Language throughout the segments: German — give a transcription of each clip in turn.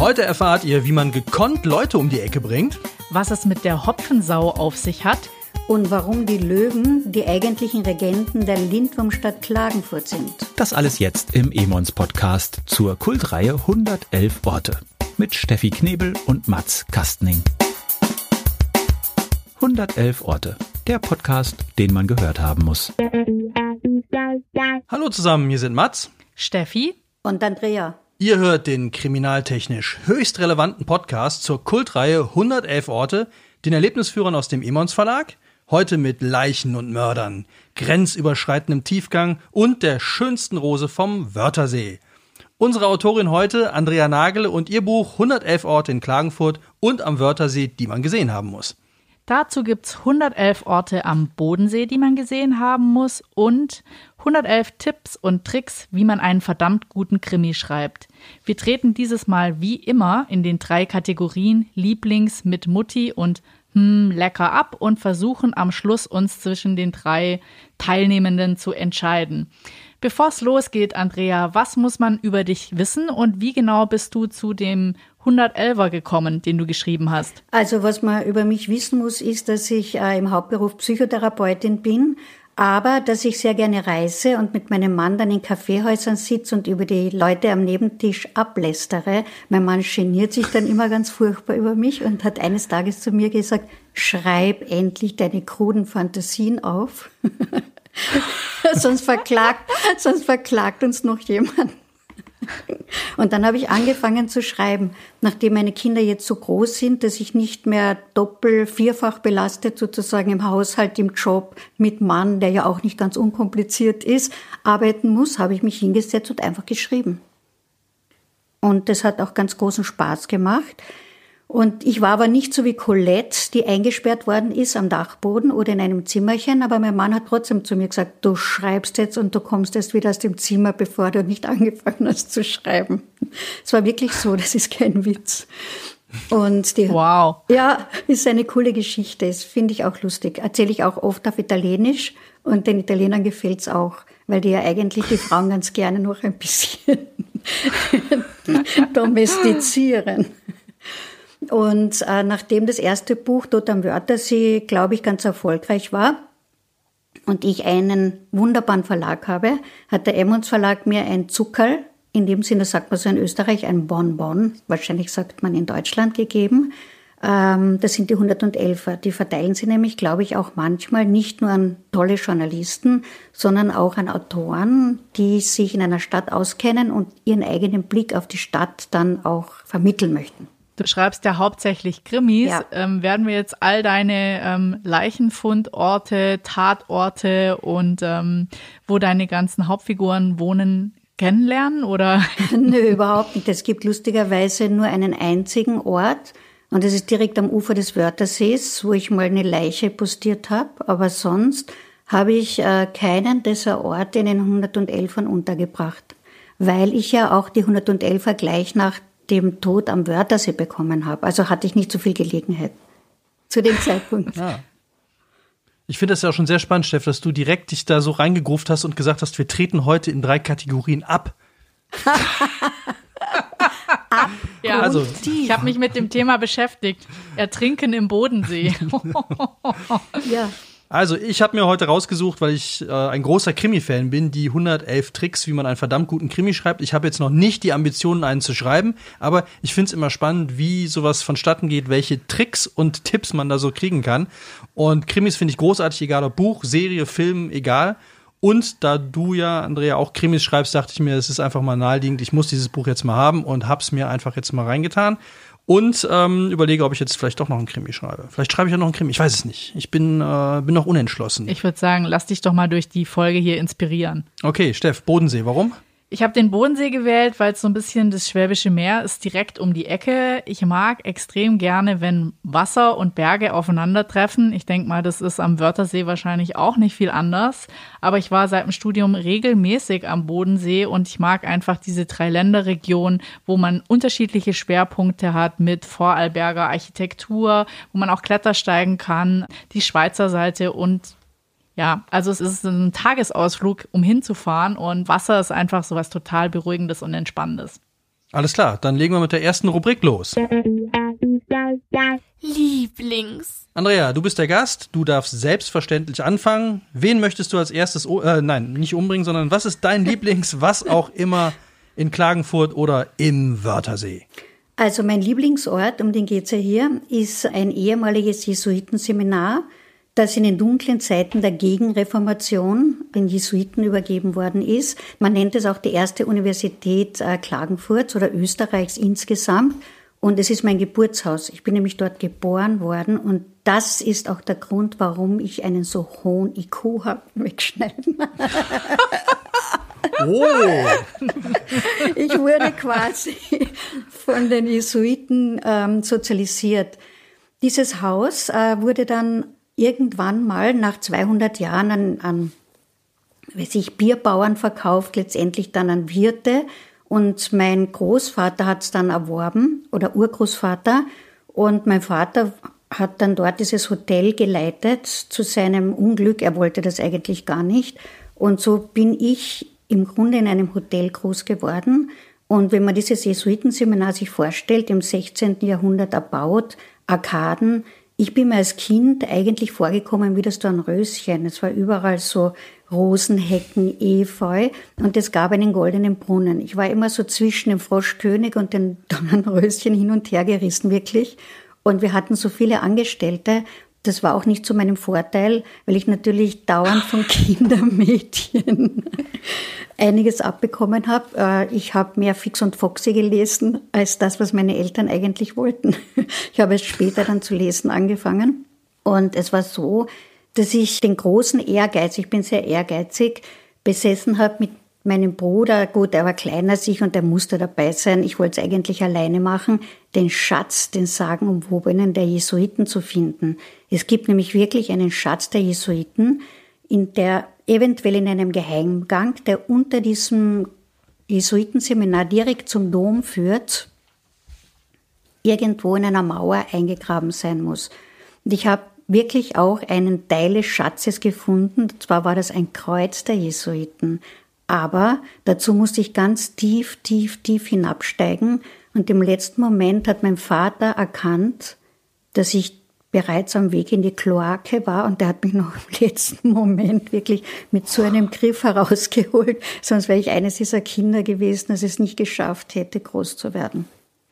Heute erfahrt ihr, wie man gekonnt Leute um die Ecke bringt, was es mit der Hopfensau auf sich hat und warum die Löwen die eigentlichen Regenten der Lindwurmstadt Klagenfurt sind. Das alles jetzt im Emons Podcast zur Kultreihe 111 Orte mit Steffi Knebel und Mats Kastning. 111 Orte, der Podcast, den man gehört haben muss. Hallo zusammen, hier sind Mats, Steffi und Andrea. Ihr hört den kriminaltechnisch höchst relevanten Podcast zur Kultreihe 111 Orte, den Erlebnisführern aus dem Emons Verlag – Heute mit Leichen und Mördern, grenzüberschreitendem Tiefgang und der schönsten Rose vom Wörthersee. Unsere Autorin heute, Andrea Nagel, und ihr Buch 111 Orte in Klagenfurt und am Wörthersee, die man gesehen haben muss. Dazu gibt es 111 Orte am Bodensee, die man gesehen haben muss und 111 Tipps und Tricks, wie man einen verdammt guten Krimi schreibt. Wir treten dieses Mal wie immer in den drei Kategorien Lieblings mit Mutti und hm, lecker ab und versuchen am Schluss uns zwischen den drei Teilnehmenden zu entscheiden. Bevor es losgeht, Andrea, was muss man über dich wissen und wie genau bist du zu dem 111er gekommen, den du geschrieben hast? Also was man über mich wissen muss, ist, dass ich äh, im Hauptberuf Psychotherapeutin bin aber dass ich sehr gerne reise und mit meinem Mann dann in Kaffeehäusern sitze und über die Leute am Nebentisch ablästere. Mein Mann geniert sich dann immer ganz furchtbar über mich und hat eines Tages zu mir gesagt, schreib endlich deine kruden Fantasien auf. sonst verklagt, sonst verklagt uns noch jemand. Und dann habe ich angefangen zu schreiben, nachdem meine Kinder jetzt so groß sind, dass ich nicht mehr doppelt, vierfach belastet sozusagen im Haushalt, im Job mit Mann, der ja auch nicht ganz unkompliziert ist, arbeiten muss, habe ich mich hingesetzt und einfach geschrieben. Und das hat auch ganz großen Spaß gemacht. Und ich war aber nicht so wie Colette, die eingesperrt worden ist am Dachboden oder in einem Zimmerchen, aber mein Mann hat trotzdem zu mir gesagt, du schreibst jetzt und du kommst erst wieder aus dem Zimmer, bevor du nicht angefangen hast zu schreiben. Es war wirklich so, das ist kein Witz. Und die, wow. Ja, ist eine coole Geschichte, das finde ich auch lustig. Erzähle ich auch oft auf Italienisch und den Italienern gefällt's auch, weil die ja eigentlich die Frauen ganz gerne noch ein bisschen domestizieren. Und äh, nachdem das erste Buch Tod am Wörthersee, glaube ich, ganz erfolgreich war und ich einen wunderbaren Verlag habe, hat der Emmons Verlag mir ein Zuckerl, in dem Sinne sagt man so in Österreich ein Bonbon, wahrscheinlich sagt man in Deutschland gegeben. Ähm, das sind die 111er. Die verteilen sie nämlich, glaube ich, auch manchmal nicht nur an tolle Journalisten, sondern auch an Autoren, die sich in einer Stadt auskennen und ihren eigenen Blick auf die Stadt dann auch vermitteln möchten. Du schreibst ja hauptsächlich Krimis. Ja. Ähm, werden wir jetzt all deine ähm, Leichenfundorte, Tatorte und ähm, wo deine ganzen Hauptfiguren wohnen kennenlernen oder? Nö, überhaupt nicht. Es gibt lustigerweise nur einen einzigen Ort und das ist direkt am Ufer des Wörthersees, wo ich mal eine Leiche postiert habe. Aber sonst habe ich äh, keinen dieser Orte in den 111ern untergebracht, weil ich ja auch die 111er gleich nach dem Tod am Wörthersee bekommen habe. Also hatte ich nicht so viel Gelegenheit zu dem Zeitpunkt. Ja. Ich finde das ja auch schon sehr spannend, Steff, dass du direkt dich da so reingegruft hast und gesagt hast, wir treten heute in drei Kategorien ab. ab. Ja, also ich habe mich mit dem Thema beschäftigt. Ertrinken im Bodensee. ja. Also, ich habe mir heute rausgesucht, weil ich äh, ein großer Krimi-Fan bin, die 111 Tricks, wie man einen verdammt guten Krimi schreibt. Ich habe jetzt noch nicht die Ambitionen, einen zu schreiben, aber ich finde es immer spannend, wie sowas vonstatten geht, welche Tricks und Tipps man da so kriegen kann. Und Krimis finde ich großartig, egal ob Buch, Serie, Film, egal. Und da du ja, Andrea, auch Krimis schreibst, dachte ich mir, es ist einfach mal naheliegend, ich muss dieses Buch jetzt mal haben und hab's mir einfach jetzt mal reingetan und ähm, überlege, ob ich jetzt vielleicht doch noch einen Krimi schreibe. Vielleicht schreibe ich ja noch einen Krimi, ich weiß es nicht. Ich bin, äh, bin noch unentschlossen. Ich würde sagen, lass dich doch mal durch die Folge hier inspirieren. Okay, Steff, Bodensee, warum? Ich habe den Bodensee gewählt, weil es so ein bisschen das Schwäbische Meer ist direkt um die Ecke. Ich mag extrem gerne, wenn Wasser und Berge aufeinandertreffen. Ich denke mal, das ist am Wörthersee wahrscheinlich auch nicht viel anders. Aber ich war seit dem Studium regelmäßig am Bodensee und ich mag einfach diese Dreiländerregion, wo man unterschiedliche Schwerpunkte hat mit Vorarlberger Architektur, wo man auch Klettersteigen kann, die Schweizer Seite und ja, also es ist ein Tagesausflug, um hinzufahren und Wasser ist einfach so was total Beruhigendes und Entspannendes. Alles klar, dann legen wir mit der ersten Rubrik los. Lieblings. Andrea, du bist der Gast, du darfst selbstverständlich anfangen. Wen möchtest du als erstes, äh, nein, nicht umbringen, sondern was ist dein Lieblings, was auch immer in Klagenfurt oder im Wörthersee? Also mein Lieblingsort, um den geht's ja hier, ist ein ehemaliges Jesuitenseminar, das in den dunklen Zeiten der Gegenreformation den Jesuiten übergeben worden ist. Man nennt es auch die erste Universität äh, Klagenfurts oder Österreichs insgesamt. Und es ist mein Geburtshaus. Ich bin nämlich dort geboren worden und das ist auch der Grund, warum ich einen so hohen IQ habe. Wegschneiden. Oh! Ich wurde quasi von den Jesuiten ähm, sozialisiert. Dieses Haus äh, wurde dann irgendwann mal nach 200 Jahren an, an weiß ich, Bierbauern verkauft, letztendlich dann an Wirte. Und mein Großvater hat es dann erworben oder Urgroßvater. Und mein Vater hat dann dort dieses Hotel geleitet zu seinem Unglück. Er wollte das eigentlich gar nicht. Und so bin ich im Grunde in einem Hotel groß geworden. Und wenn man dieses Jesuitenseminar sich vorstellt, im 16. Jahrhundert erbaut, Arkaden, ich bin mir als Kind eigentlich vorgekommen wie das Dornröschen. Es war überall so Rosenhecken, Efeu und es gab einen goldenen Brunnen. Ich war immer so zwischen dem Froschkönig und dem Dornröschen hin und her gerissen, wirklich. Und wir hatten so viele Angestellte. Das war auch nicht zu meinem Vorteil, weil ich natürlich dauernd von Kindermädchen einiges abbekommen habe. Äh, ich habe mehr Fix und Foxy gelesen als das, was meine Eltern eigentlich wollten. Ich habe es später dann zu lesen angefangen. Und es war so, dass ich den großen Ehrgeiz, ich bin sehr ehrgeizig, besessen habe mit meinem Bruder, gut, er war kleiner als ich und er musste dabei sein. Ich wollte es eigentlich alleine machen, den Schatz, den sagenumwobenen der Jesuiten zu finden. Es gibt nämlich wirklich einen Schatz der Jesuiten, in der eventuell in einem Geheimgang, der unter diesem Jesuitenseminar direkt zum Dom führt, irgendwo in einer Mauer eingegraben sein muss. Und ich habe wirklich auch einen Teil des Schatzes gefunden. Und zwar war das ein Kreuz der Jesuiten. Aber dazu musste ich ganz tief, tief, tief hinabsteigen. Und im letzten Moment hat mein Vater erkannt, dass ich bereits am Weg in die Kloake war und der hat mich noch im letzten Moment wirklich mit so einem Griff herausgeholt. Sonst wäre ich eines dieser Kinder gewesen, das es nicht geschafft hätte, groß zu werden.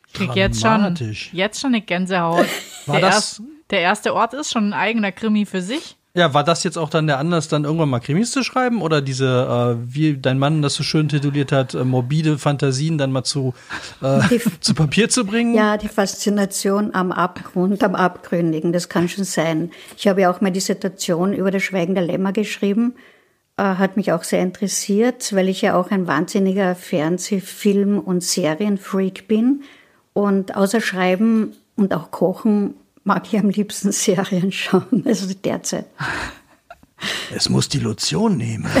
Ich krieg jetzt schon, jetzt schon eine Gänsehaut. War der, das? erst, der erste Ort ist schon ein eigener Krimi für sich. Ja, war das jetzt auch dann der Anlass, dann irgendwann mal Krimis zu schreiben? Oder diese, äh, wie dein Mann das so schön tituliert hat, äh, morbide Fantasien dann mal zu, äh, zu Papier zu bringen? Ja, die Faszination am Abgrund, am Abgründigen, das kann schon sein. Ich habe ja auch mal Dissertation über das Schweigen der Lämmer geschrieben. Äh, hat mich auch sehr interessiert, weil ich ja auch ein wahnsinniger Fernsehfilm- und Serienfreak bin. Und außer Schreiben und auch Kochen mag ich am liebsten Serien schauen, also derzeit. Es muss die Lotion nehmen.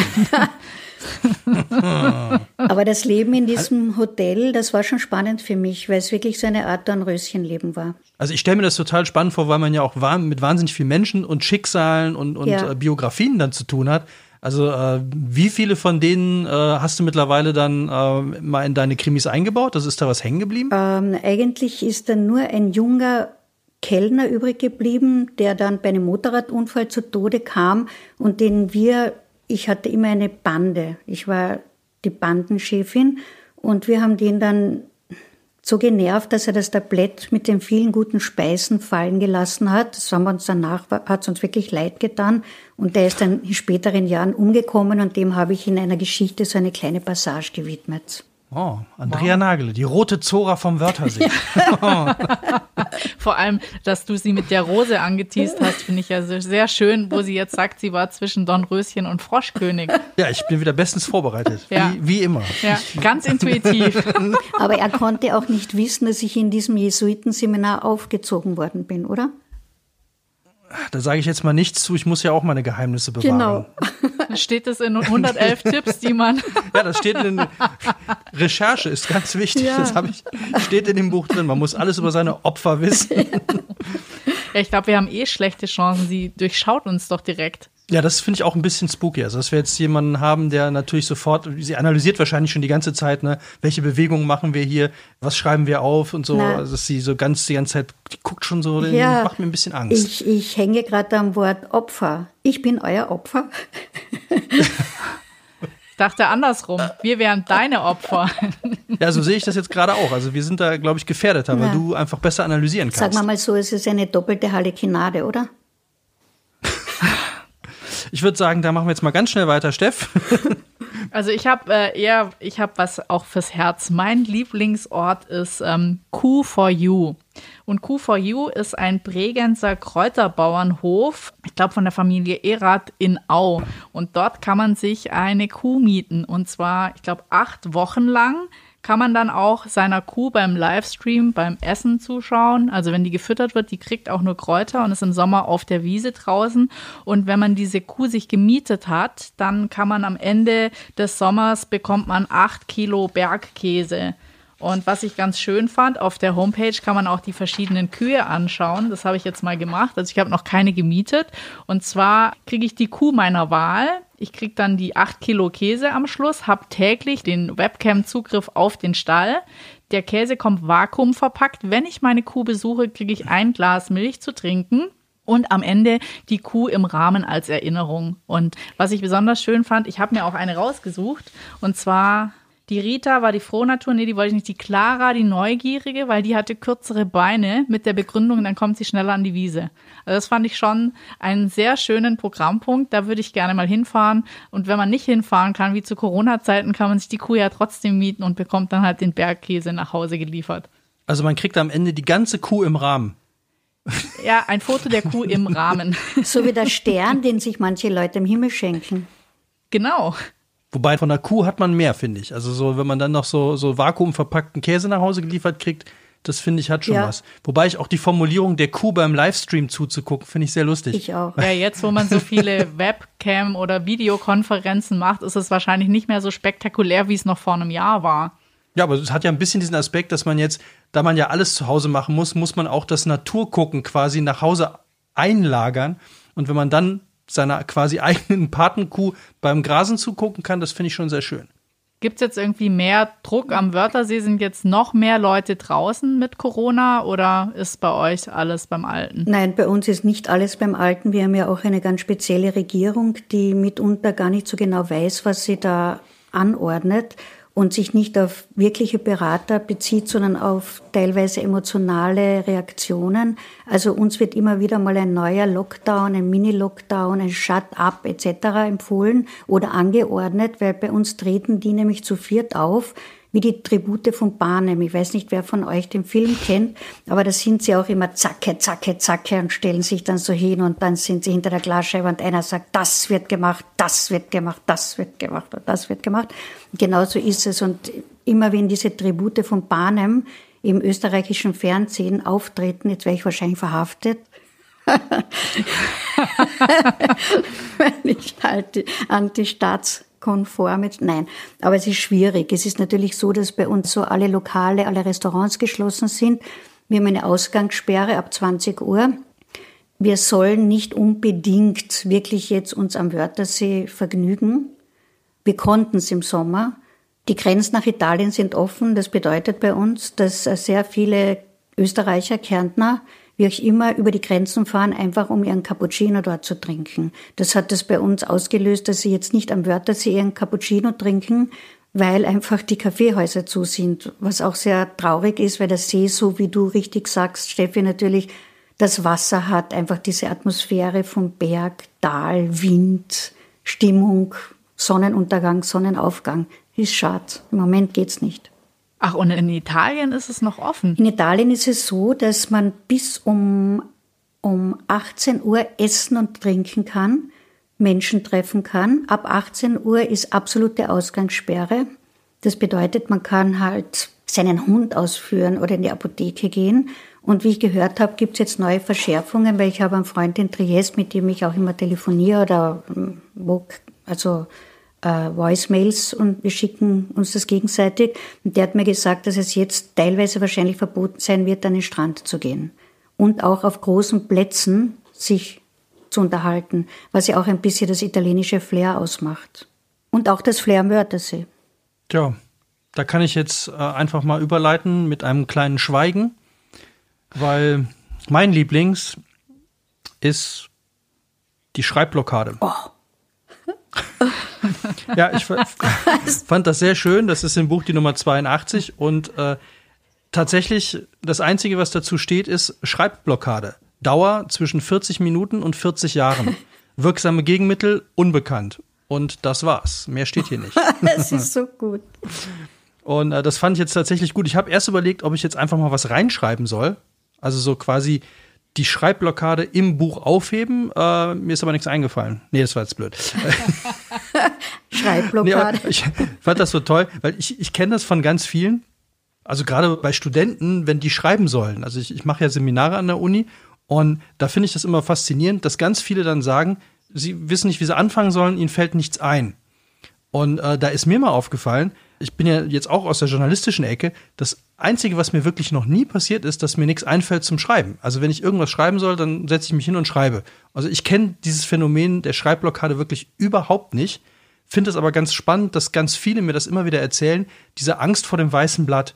Aber das Leben in diesem Hotel, das war schon spannend für mich, weil es wirklich so eine Art Dornröschenleben war. Also ich stelle mir das total spannend vor, weil man ja auch mit wahnsinnig vielen Menschen und Schicksalen und, und Ja. äh, Biografien dann zu tun hat. Also äh, wie viele von denen äh, hast du mittlerweile dann äh, mal in deine Krimis eingebaut? Das ist da was hängen geblieben? Ähm, eigentlich ist dann nur ein junger Kellner übrig geblieben, der dann bei einem Motorradunfall zu Tode kam und den wir, ich hatte immer eine Bande, ich war die Bandenchefin und wir haben den dann so genervt, dass er das Tablett mit den vielen guten Speisen fallen gelassen hat. Das haben wir uns danach, hat uns wirklich leid getan. Und der ist dann in späteren Jahren umgekommen und dem habe ich in einer Geschichte so eine kleine Passage gewidmet. Oh, Andrea Nagele, die rote Zora vom Wörthersee. Vor allem, dass du sie mit der Rose angeteased hast, finde ich ja sehr- sehr schön, wo sie jetzt sagt, sie war zwischen Dornröschen und Froschkönig. Ja, ich bin wieder bestens vorbereitet. Ja. Wie, wie immer. Ja, ganz intuitiv. Aber er konnte auch nicht wissen, dass ich in diesem Jesuitenseminar aufgezogen worden bin, oder? Da sage ich jetzt mal nichts zu, ich muss ja auch meine Geheimnisse bewahren. Genau. Steht es in 111 Tipps, die man. Ja, das steht in Recherche ist ganz wichtig. Ja. Das habe ich steht in dem Buch drin. Man muss alles über seine Opfer wissen. Ja, ich glaube, wir haben eh schlechte Chancen. Sie durchschaut uns doch direkt. Ja, das finde ich auch ein bisschen spooky. Also, dass wir jetzt jemanden haben, der natürlich sofort, sie analysiert wahrscheinlich schon die ganze Zeit, ne, welche Bewegungen machen wir hier, was schreiben wir auf und so. Na. Also, dass sie so ganz die ganze Zeit, die guckt schon so, ja, macht mir ein bisschen Angst. Ich, ich hänge gerade am Wort Opfer. Ich bin euer Opfer. ich dachte andersrum. Wir wären deine Opfer. Ja, so sehe ich das jetzt gerade auch. Also wir sind da, glaube ich, gefährdeter, weil du einfach besser analysieren kannst. Sag mal mal so, es ist eine doppelte Halikinade, oder? Ich würde sagen, da machen wir jetzt mal ganz schnell weiter, Steff. Also ich habe äh, eher, ich habe was auch fürs Herz. Mein Lieblingsort ist ähm, Q for You. Und Q for You ist ein Bregenzer Kräuterbauernhof, ich glaube von der Familie Erath in Au. Und dort kann man sich eine Kuh mieten. Und zwar, ich glaube, acht Wochen lang kann man dann auch seiner Kuh beim Livestream beim Essen zuschauen. Also wenn die gefüttert wird, die kriegt auch nur Kräuter und ist im Sommer auf der Wiese draußen. Und wenn man diese Kuh sich gemietet hat, dann kann man am Ende des Sommers bekommt man acht Kilo Bergkäse. Und was ich ganz schön fand, auf der Homepage kann man auch die verschiedenen Kühe anschauen. Das habe ich jetzt mal gemacht. Also ich habe noch keine gemietet. Und zwar kriege ich die Kuh meiner Wahl. Ich kriege dann die 8 Kilo Käse am Schluss, habe täglich den Webcam-Zugriff auf den Stall. Der Käse kommt vakuumverpackt. Wenn ich meine Kuh besuche, kriege ich ein Glas Milch zu trinken und am Ende die Kuh im Rahmen als Erinnerung. Und was ich besonders schön fand, ich habe mir auch eine rausgesucht und zwar die Rita war die Frohnatur, nee, die wollte ich nicht. Die Clara, die Neugierige, weil die hatte kürzere Beine mit der Begründung, dann kommt sie schneller an die Wiese. Also das fand ich schon einen sehr schönen Programmpunkt. Da würde ich gerne mal hinfahren. Und wenn man nicht hinfahren kann, wie zu Corona-Zeiten, kann man sich die Kuh ja trotzdem mieten und bekommt dann halt den Bergkäse nach Hause geliefert. Also man kriegt am Ende die ganze Kuh im Rahmen. Ja, ein Foto der Kuh im Rahmen. So wie der Stern, den sich manche Leute im Himmel schenken. Genau. Wobei von der Kuh hat man mehr, finde ich. Also so, wenn man dann noch so, so vakuumverpackten Käse nach Hause geliefert kriegt, das finde ich hat schon ja. was. Wobei ich auch die Formulierung der Kuh beim Livestream zuzugucken, finde ich sehr lustig. Ich auch. Ja, jetzt, wo man so viele Webcam- oder Videokonferenzen macht, ist es wahrscheinlich nicht mehr so spektakulär, wie es noch vor einem Jahr war. Ja, aber es hat ja ein bisschen diesen Aspekt, dass man jetzt, da man ja alles zu Hause machen muss, muss man auch das Naturgucken quasi nach Hause einlagern. Und wenn man dann seiner quasi eigenen Patenkuh beim Grasen zugucken kann, das finde ich schon sehr schön. Gibt es jetzt irgendwie mehr Druck am Wörthersee? Sind jetzt noch mehr Leute draußen mit Corona oder ist bei euch alles beim Alten? Nein, bei uns ist nicht alles beim Alten. Wir haben ja auch eine ganz spezielle Regierung, die mitunter gar nicht so genau weiß, was sie da anordnet und sich nicht auf wirkliche Berater bezieht, sondern auf teilweise emotionale Reaktionen. Also uns wird immer wieder mal ein neuer Lockdown, ein Mini-Lockdown, ein Shut-up etc. empfohlen oder angeordnet, weil bei uns treten die nämlich zu viert auf wie die Tribute von Barnum. Ich weiß nicht, wer von euch den Film kennt, aber da sind sie auch immer zacke, zacke, zacke und stellen sich dann so hin und dann sind sie hinter der Glasscheibe und einer sagt, das wird gemacht, das wird gemacht, das wird gemacht und das wird gemacht. Und genauso ist es und immer wenn diese Tribute von Barnum im österreichischen Fernsehen auftreten, jetzt wäre ich wahrscheinlich verhaftet, weil ich halt anti-staats konform jetzt? Nein, aber es ist schwierig. Es ist natürlich so, dass bei uns so alle Lokale, alle Restaurants geschlossen sind. Wir haben eine Ausgangssperre ab 20 Uhr. Wir sollen nicht unbedingt wirklich jetzt uns am Wörthersee vergnügen. Wir konnten es im Sommer. Die Grenzen nach Italien sind offen. Das bedeutet bei uns, dass sehr viele Österreicher, Kärntner wie auch immer, über die Grenzen fahren, einfach um ihren Cappuccino dort zu trinken. Das hat das bei uns ausgelöst, dass sie jetzt nicht am Wörthersee ihren Cappuccino trinken, weil einfach die Kaffeehäuser zu sind, was auch sehr traurig ist, weil der See, so wie du richtig sagst, Steffi, natürlich das Wasser hat, einfach diese Atmosphäre vom Berg, Tal, Wind, Stimmung, Sonnenuntergang, Sonnenaufgang. Ist schade. Im Moment geht's nicht. Ach, und in Italien ist es noch offen? In Italien ist es so, dass man bis um, um 18 Uhr essen und trinken kann, Menschen treffen kann. Ab 18 Uhr ist absolute Ausgangssperre. Das bedeutet, man kann halt seinen Hund ausführen oder in die Apotheke gehen. Und wie ich gehört habe, gibt es jetzt neue Verschärfungen, weil ich habe einen Freund in Triest, mit dem ich auch immer telefoniere oder ähm, wo, also äh, Voicemails und wir schicken uns das gegenseitig. Und der hat mir gesagt, dass es jetzt teilweise wahrscheinlich verboten sein wird, an den Strand zu gehen. Und auch auf großen Plätzen sich zu unterhalten, was ja auch ein bisschen das italienische Flair ausmacht. Und auch das Flair am Wörthersee. Tja, da kann ich jetzt äh, einfach mal überleiten mit einem kleinen Schweigen, weil mein Lieblings ist die Schreibblockade. Oh. Ja, ich fand das sehr schön. Das ist im Buch die Nummer 82 und äh, tatsächlich das Einzige, was dazu steht, ist Schreibblockade. Dauer zwischen 40 Minuten und 40 Jahren. Wirksame Gegenmittel unbekannt. Und das war's. Mehr steht hier nicht. Es ist so gut. Und äh, das fand ich jetzt tatsächlich gut. Ich habe erst überlegt, ob ich jetzt einfach mal was reinschreiben soll. Also so quasi die Schreibblockade im Buch aufheben. Äh, mir ist aber nichts eingefallen. Nee, das war jetzt blöd. Schreibblockade. Nee, ich fand das so toll, weil ich, ich kenne das von ganz vielen. Also gerade bei Studenten, wenn die schreiben sollen. Also ich, ich mache ja Seminare an der Uni und da finde ich das immer faszinierend, dass ganz viele dann sagen, sie wissen nicht, wie sie anfangen sollen, ihnen fällt nichts ein. Und äh, da ist mir mal aufgefallen, ich bin ja jetzt auch aus der journalistischen Ecke, das Einzige, was mir wirklich noch nie passiert ist, dass mir nichts einfällt zum Schreiben. Also wenn ich irgendwas schreiben soll, dann setze ich mich hin und schreibe. Also ich kenne dieses Phänomen der Schreibblockade wirklich überhaupt nicht, finde es aber ganz spannend, dass ganz viele mir das immer wieder erzählen, diese Angst vor dem weißen Blatt.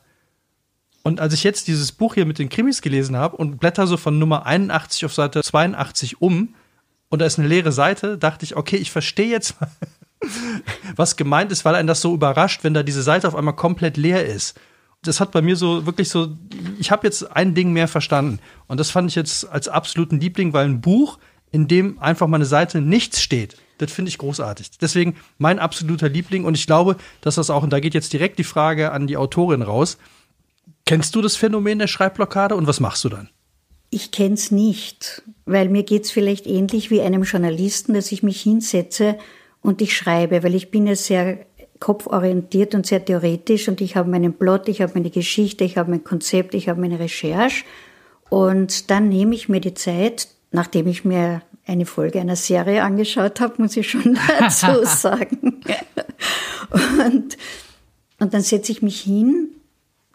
Und als ich jetzt dieses Buch hier mit den Krimis gelesen habe und blätter so von Nummer 81 auf Seite 82 um und da ist eine leere Seite, dachte ich, okay, ich verstehe jetzt, was gemeint ist, weil einen das so überrascht, wenn da diese Seite auf einmal komplett leer ist das hat bei mir so wirklich so, ich habe jetzt ein Ding mehr verstanden. Und das fand ich jetzt als absoluten Liebling, weil ein Buch, in dem einfach mal eine Seite nichts steht, das finde ich großartig. Deswegen mein absoluter Liebling. Und ich glaube, dass das auch, und da geht jetzt direkt die Frage an die Autorin raus. Kennst du das Phänomen der Schreibblockade und was machst du dann? Ich kenne es nicht, weil mir geht es vielleicht ähnlich wie einem Journalisten, dass ich mich hinsetze und ich schreibe, weil ich bin ja sehr kopforientiert und sehr theoretisch und ich habe meinen Plot, ich habe meine Geschichte, ich habe mein Konzept, ich habe meine Recherche und dann nehme ich mir die Zeit, nachdem ich mir eine Folge einer Serie angeschaut habe, muss ich schon dazu sagen. und, und dann setze ich mich hin.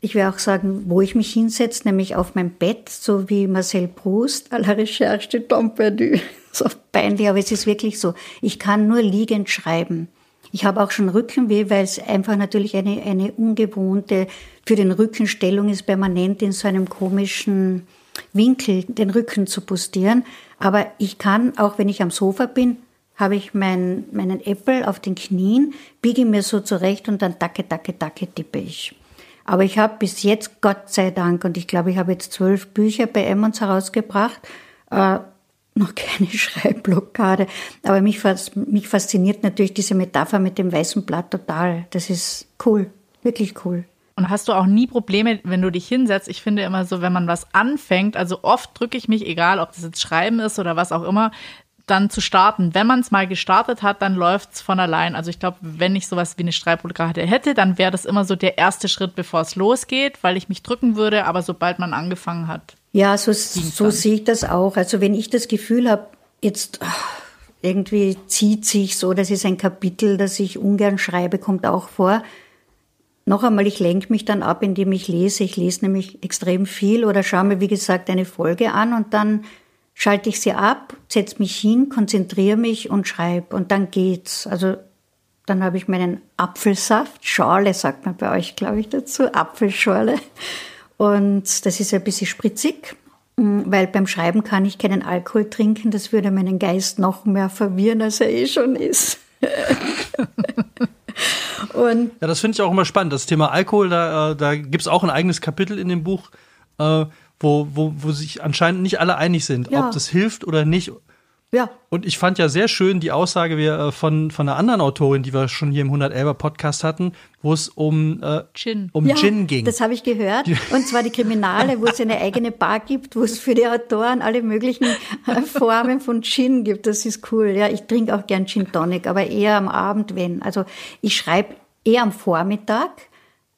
Ich will auch sagen, wo ich mich hinsetze, nämlich auf mein Bett, so wie Marcel Proust à la recherche de temps perdu. So peinlich, aber es ist wirklich so. Ich kann nur liegend schreiben. Ich habe auch schon Rückenweh, weil es einfach natürlich eine, eine ungewohnte, für den Rückenstellung ist permanent in so einem komischen Winkel den Rücken zu postieren. Aber ich kann, auch wenn ich am Sofa bin, habe ich mein, meinen Apple auf den Knien, biege mir so zurecht und dann tacke, tacke, tacke tippe ich. Aber ich habe bis jetzt, Gott sei Dank, und ich glaube, ich habe jetzt zwölf Bücher bei Emmons herausgebracht, äh, noch keine Schreibblockade. Aber mich, mich fasziniert natürlich diese Metapher mit dem weißen Blatt total. Das ist cool, wirklich cool. Und hast du auch nie Probleme, wenn du dich hinsetzt? Ich finde immer so, wenn man was anfängt, also oft drücke ich mich, egal ob das jetzt Schreiben ist oder was auch immer, dann zu starten. Wenn man es mal gestartet hat, dann läuft es von allein. Also ich glaube, wenn ich sowas wie eine Schreibblockade hätte, dann wäre das immer so der erste Schritt, bevor es losgeht, weil ich mich drücken würde. Aber sobald man angefangen hat, ja, so, so sehe ich das auch. Also wenn ich das Gefühl habe, jetzt ach, irgendwie zieht sich so, das ist ein Kapitel, das ich ungern schreibe, kommt auch vor. Noch einmal, ich lenke mich dann ab, indem ich lese. Ich lese nämlich extrem viel oder schaue mir, wie gesagt, eine Folge an und dann schalte ich sie ab, setze mich hin, konzentriere mich und schreibe und dann geht's. Also dann habe ich meinen Apfelsaft, Schorle sagt man bei euch, glaube ich, dazu, Apfelschorle. Und das ist ein bisschen spritzig, mm, weil beim Schreiben kann ich keinen Alkohol trinken. Das würde meinen Geist noch mehr verwirren, als er eh schon ist. Und ja, das finde ich auch immer spannend. Das Thema Alkohol, da, äh, da gibt es auch ein eigenes Kapitel in dem Buch, äh, wo, wo, wo sich anscheinend nicht alle einig sind, ja. ob das hilft oder nicht. Ja. Und ich fand ja sehr schön die Aussage äh, von, von einer anderen Autorin, die wir schon hier im 111er Podcast hatten, wo es um äh, Gin. Um ja, Gin ging. Das habe ich gehört. Und zwar die Kriminale, wo es eine eigene Bar gibt, wo es für die Autoren alle möglichen äh, Formen von Gin gibt. Das ist cool. Ja, ich trinke auch gern Gin Tonic, aber eher am Abend, wenn. Also ich schreibe eher am Vormittag.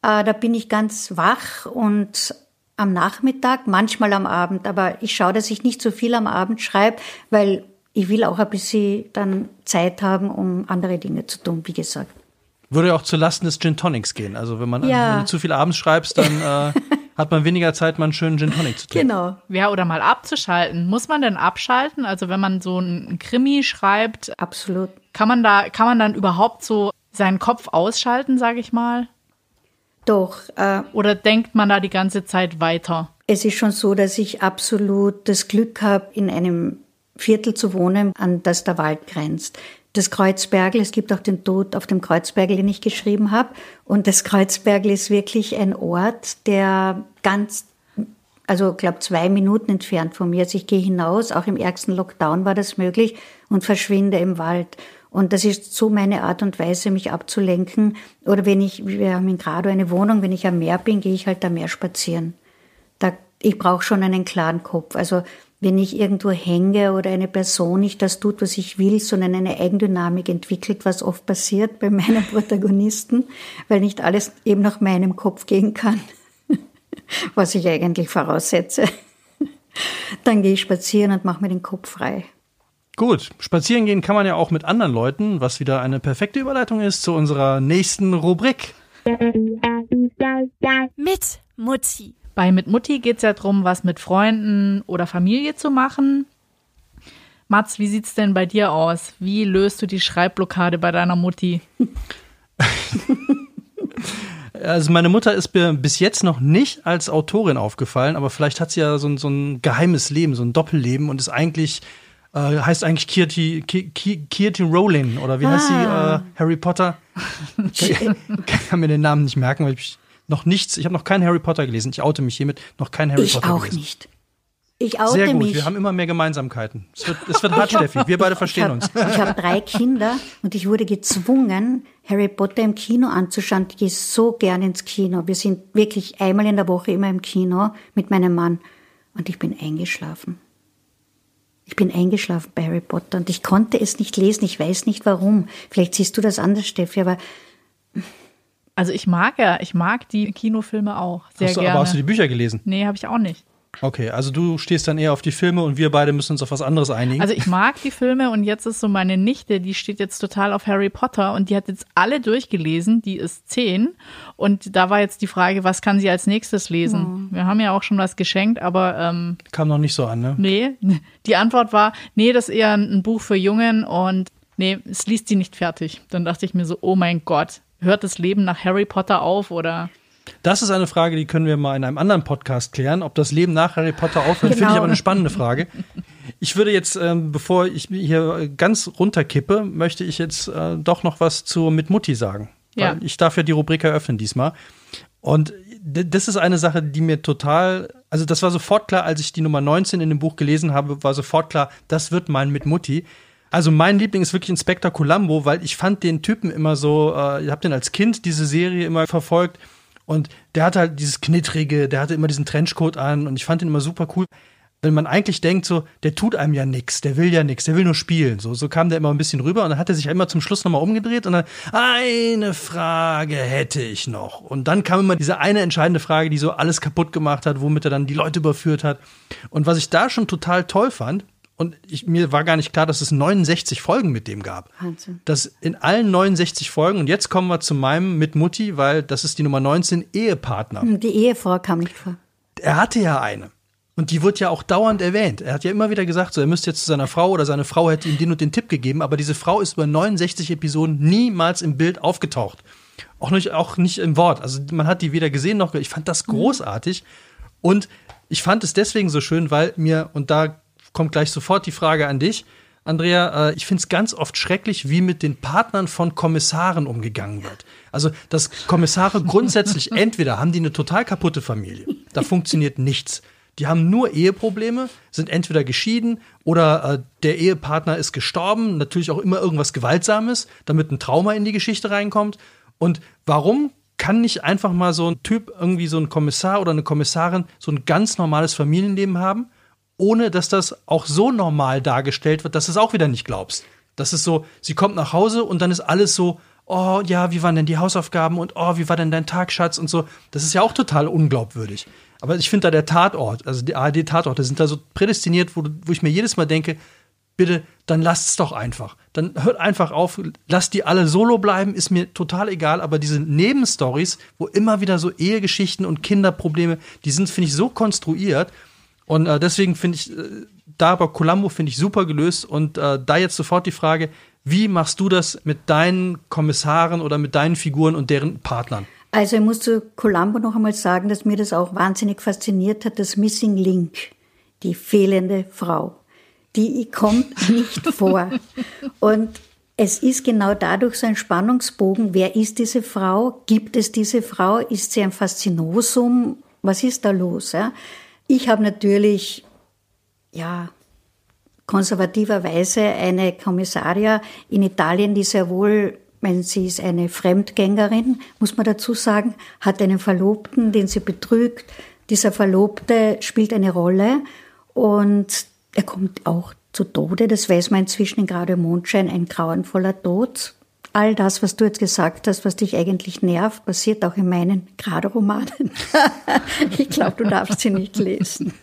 Äh, da bin ich ganz wach und am Nachmittag, manchmal am Abend, aber ich schaue, dass ich nicht so viel am Abend schreibe, weil ich will auch ein bisschen dann Zeit haben, um andere Dinge zu tun, wie gesagt. Würde ja auch zu Lasten des Gin Tonics gehen. Also wenn man ja. wenn du zu viel abends schreibst, dann äh, hat man weniger Zeit, mal einen schönen Gin Tonic zu trinken. Genau. Ja, oder mal abzuschalten. Muss man denn abschalten? Also wenn man so ein Krimi schreibt, Absolut. kann man da, kann man dann überhaupt so seinen Kopf ausschalten, sage ich mal? Doch, äh, Oder denkt man da die ganze Zeit weiter? es ist schon so, dass ich absolut das Glück habe, in einem Viertel zu wohnen, an das der Wald grenzt. Das Kreuzbergl, es gibt auch den Tod auf dem Kreuzbergl, den ich geschrieben habe. Und das Kreuzbergl ist wirklich ein Ort, der ganz, also ich glaube zwei Minuten entfernt von mir. Also ich gehe hinaus, auch im ärgsten Lockdown war das möglich und verschwinde im Wald. Und das ist so meine Art und Weise, mich abzulenken. Oder wenn ich, wir haben in Grado eine Wohnung, wenn ich am Meer bin, gehe ich halt am Meer spazieren. Da, ich brauche schon einen klaren Kopf. Also wenn ich irgendwo hänge oder eine Person nicht das tut, was ich will, sondern eine Eigendynamik entwickelt, was oft passiert bei meinen Protagonisten, weil nicht alles eben nach meinem Kopf gehen kann, was ich eigentlich voraussetze, dann gehe ich spazieren und mache mir den Kopf frei. Gut, spazieren gehen kann man ja auch mit anderen Leuten, was wieder eine perfekte Überleitung ist zu unserer nächsten Rubrik. Mit Mutti. Bei Mit Mutti geht es ja darum, was mit Freunden oder Familie zu machen. Mats, wie sieht's denn bei dir aus? Wie löst du die Schreibblockade bei deiner Mutti? Also meine Mutter ist mir bis jetzt noch nicht als Autorin aufgefallen, aber vielleicht hat sie ja so ein, so ein geheimes Leben, so ein Doppelleben und ist eigentlich, äh, heißt eigentlich Kirti, Ki- Ki- Kirti Rowling oder wie heißt sie? Äh, Harry Potter? ich kann mir den Namen nicht merken, weil ich noch nichts, ich habe noch keinen Harry Potter gelesen. Ich oute mich hiermit, noch keinen Harry Ich Potter auch gelesen. nicht. Ich oute Sehr gut, mich. wir haben immer mehr Gemeinsamkeiten. Es wird, es wird hart, Steffi. Wir beide ich verstehen hab, uns. Ich habe drei Kinder und ich wurde gezwungen, Harry Potter im Kino anzuschauen. Ich gehe so gern ins Kino. Wir sind wirklich einmal in der Woche immer im Kino mit meinem Mann. Und ich bin eingeschlafen. Ich bin eingeschlafen bei Harry Potter und ich konnte es nicht lesen. Ich weiß nicht warum. Vielleicht siehst du das anders, Steffi, aber Also ich mag ja, ich mag die Kinofilme auch sehr Hast du, gerne. aber hast du die Bücher gelesen? nee, habe ich auch nicht. Okay, also du stehst dann eher auf die Filme und wir beide müssen uns auf was anderes einigen. Also ich mag die Filme und jetzt ist so meine Nichte, die steht jetzt total auf Harry Potter und die hat jetzt alle durchgelesen, die ist zehn und da war jetzt die Frage, was kann sie als nächstes lesen? Wir haben ja auch schon was geschenkt, aber ähm, Kam noch nicht so an, ne? nee, die Antwort war, nee, das ist eher ein Buch für Jungen und nee, es liest sie nicht fertig. Dann dachte ich mir so, oh mein Gott, hört das Leben nach Harry Potter auf oder Das ist eine Frage, die können wir mal in einem anderen Podcast klären. Ob das Leben nach Harry Potter aufhört, finde ich Genau. aber eine spannende Frage. Ich würde jetzt, ähm, bevor ich hier ganz runterkippe, möchte ich jetzt äh, doch noch was zu mit Mutti sagen. Ja. Weil ich darf ja die Rubrik eröffnen diesmal. Und das ist eine Sache, die mir total, also das war sofort klar, als ich die Nummer 19 in dem Buch gelesen habe, war sofort klar, das wird mein mit Mutti. Also mein Liebling ist wirklich Inspector Columbo, weil ich fand den Typen immer so, äh, ich habe den als Kind diese Serie immer verfolgt und der hatte halt dieses Knittrige, der hatte immer diesen Trenchcoat an und ich fand ihn immer super cool. Wenn man eigentlich denkt, so, der tut einem ja nix, der will ja nix, der will nur spielen. So, so kam der immer ein bisschen rüber und dann hat er sich immer zum Schluss nochmal umgedreht und dann, eine Frage hätte ich noch. Und dann kam immer diese eine entscheidende Frage, die so alles kaputt gemacht hat, womit er dann die Leute überführt hat. Und was ich da schon total toll fand, und ich, mir war gar nicht klar, dass es 69 Folgen mit dem gab. Wahnsinn. Dass in allen 69 Folgen, und jetzt kommen wir zu meinem mit Mutti, weil das ist die Nummer 19, Ehepartner. die Ehefrau kam nicht vor. Er hatte ja eine. Und die wird ja auch dauernd erwähnt. Er hat ja immer wieder gesagt, so, er müsste jetzt zu seiner Frau oder seine Frau hätte ihm den und den Tipp gegeben, aber diese Frau ist über 69 Episoden niemals im Bild aufgetaucht. Auch nicht, auch nicht im Wort. Also man hat die weder gesehen noch. Ich fand das großartig. Und ich fand es deswegen so schön, weil mir, und da kommt gleich sofort die Frage an dich, Andrea, äh, ich finde es ganz oft schrecklich, wie mit den Partnern von Kommissaren umgegangen wird. Also, dass Kommissare grundsätzlich entweder haben die eine total kaputte Familie, da funktioniert nichts. Die haben nur Eheprobleme, sind entweder geschieden oder äh, der Ehepartner ist gestorben, natürlich auch immer irgendwas Gewaltsames, damit ein Trauma in die Geschichte reinkommt. Und warum kann nicht einfach mal so ein Typ, irgendwie so ein Kommissar oder eine Kommissarin, so ein ganz normales Familienleben haben, ohne dass das auch so normal dargestellt wird, dass du es auch wieder nicht glaubst. Das ist so, sie kommt nach Hause und dann ist alles so, oh ja, wie waren denn die Hausaufgaben und oh, wie war denn dein Tag, Schatz und so. Das ist ja auch total unglaubwürdig. Aber ich finde da der Tatort, also die ARD-Tatorte sind da so prädestiniert, wo, wo ich mir jedes Mal denke, bitte, dann lasst es doch einfach. Dann hört einfach auf, lasst die alle solo bleiben, ist mir total egal, aber diese Nebenstories, wo immer wieder so Ehegeschichten und Kinderprobleme, die sind, finde ich, so konstruiert. Und äh, deswegen finde ich, äh, da bei Columbo finde ich super gelöst. Und äh, da jetzt sofort die Frage, wie machst du das mit deinen Kommissaren oder mit deinen Figuren und deren Partnern? Also ich muss zu Columbo noch einmal sagen, dass mir das auch wahnsinnig fasziniert hat, das Missing Link, die fehlende Frau. Die kommt nicht vor. Und es ist genau dadurch so ein Spannungsbogen. Wer ist diese Frau? Gibt es diese Frau? Ist sie ein Faszinosum? Was ist da los? Ja? Ich habe natürlich, ja, konservativerweise eine Kommissaria in Italien, die sehr wohl meine, sie ist eine Fremdgängerin, muss man dazu sagen, hat einen Verlobten, den sie betrügt. Dieser Verlobte spielt eine Rolle und er kommt auch zu Tode. Das weiß man inzwischen in Gerade Mondschein, ein grauenvoller Tod. All das, was du jetzt gesagt hast, was dich eigentlich nervt, passiert auch in meinen Gerade-Romanen. ich glaube, du darfst sie nicht lesen.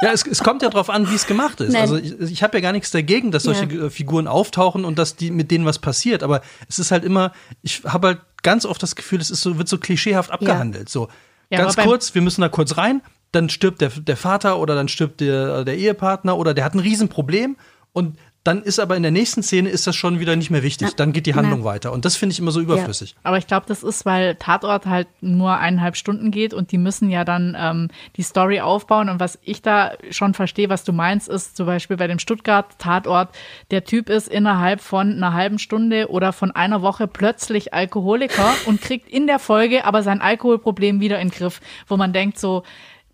Ja, es, es kommt ja darauf an, wie es gemacht ist. Nein. Also ich, ich habe ja gar nichts dagegen, dass solche ja. Figuren auftauchen und dass die mit denen was passiert. Aber es ist halt immer, ich habe halt ganz oft das Gefühl, es ist so, wird so klischeehaft abgehandelt. Ja. So ja, ganz kurz, wir müssen da kurz rein, dann stirbt der, der Vater oder dann stirbt der, der Ehepartner oder der hat ein Riesenproblem und dann ist aber in der nächsten Szene ist das schon wieder nicht mehr wichtig. Dann geht die Handlung ja. weiter. Und das finde ich immer so überflüssig. Ja. Aber ich glaube, das ist, weil Tatort halt nur eineinhalb Stunden geht und die müssen ja dann ähm, die Story aufbauen. Und was ich da schon verstehe, was du meinst, ist zum Beispiel bei dem Stuttgart-Tatort, der Typ ist innerhalb von einer halben Stunde oder von einer Woche plötzlich Alkoholiker und kriegt in der Folge aber sein Alkoholproblem wieder in den Griff, wo man denkt so,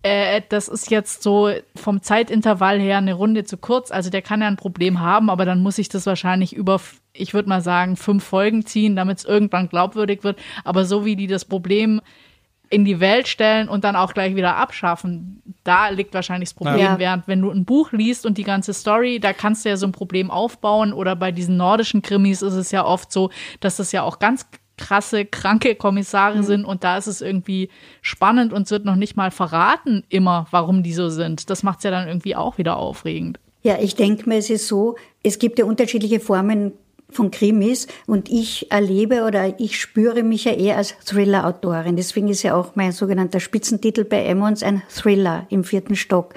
äh, das ist jetzt so vom Zeitintervall her eine Runde zu kurz. Also der kann ja ein Problem haben, aber dann muss ich das wahrscheinlich über, ich würde mal sagen, fünf Folgen ziehen, damit es irgendwann glaubwürdig wird. Aber so wie die das Problem in die Welt stellen und dann auch gleich wieder abschaffen, da liegt wahrscheinlich das Problem. Ja. Während wenn du ein Buch liest und die ganze Story, da kannst du ja so ein Problem aufbauen. Oder bei diesen nordischen Krimis ist es ja oft so, dass das ja auch ganz krasse, kranke Kommissare mhm. sind und da ist es irgendwie spannend und es wird noch nicht mal verraten immer, warum die so sind. Das macht es ja dann irgendwie auch wieder aufregend. Ja, ich denke mir, es ist so, es gibt ja unterschiedliche Formen von Krimis und ich erlebe oder ich spüre mich ja eher als Thriller-Autorin. Deswegen ist ja auch mein sogenannter Spitzentitel bei Emmons ein Thriller im vierten Stock.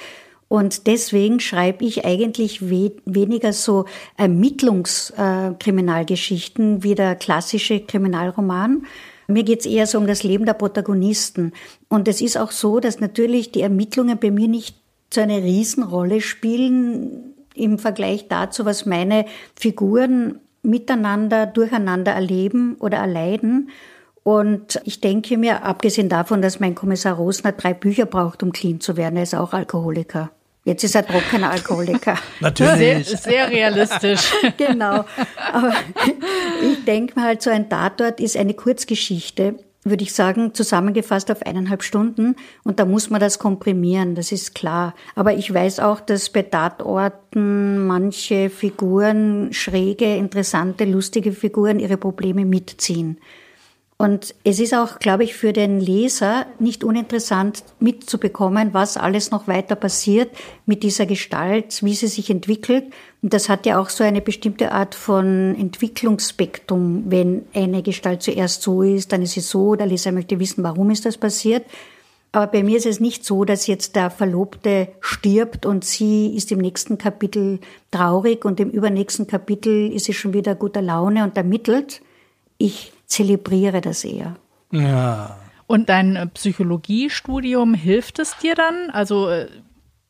Und deswegen schreibe ich eigentlich we weniger so Ermittlungskriminalgeschichten äh, wie der klassische Kriminalroman. Mir geht's eher so um das Leben der Protagonisten. Und es ist auch so, dass natürlich die Ermittlungen bei mir nicht so eine Riesenrolle spielen im Vergleich dazu, was meine Figuren miteinander, durcheinander erleben oder erleiden. Und ich denke mir, abgesehen davon, dass mein Kommissar Rosner drei Bücher braucht, um clean zu werden, er ist auch Alkoholiker. Jetzt ist er trockener Alkoholiker. Natürlich. Sehr, sehr realistisch. genau. Aber ich denke mal halt, so ein Tatort ist eine Kurzgeschichte, würde ich sagen, zusammengefasst auf eineinhalb Stunden. Und da muss man das komprimieren, das ist klar. Aber ich weiß auch, dass bei Tatorten manche Figuren, schräge, interessante, lustige Figuren ihre Probleme mitziehen. Und es ist auch, glaube ich, für den Leser nicht uninteressant mitzubekommen, was alles noch weiter passiert mit dieser Gestalt, wie sie sich entwickelt. Und das hat ja auch so eine bestimmte Art von Entwicklungsspektrum, wenn eine Gestalt zuerst so ist, dann ist sie so, der Leser möchte wissen, warum ist das passiert. Aber bei mir ist es nicht so, dass jetzt der Verlobte stirbt und sie ist im nächsten Kapitel traurig und im übernächsten Kapitel ist sie schon wieder guter Laune und ermittelt. Ich zelebriere das eher. Ja. Und dein äh, Psychologiestudium hilft es dir dann? Also äh,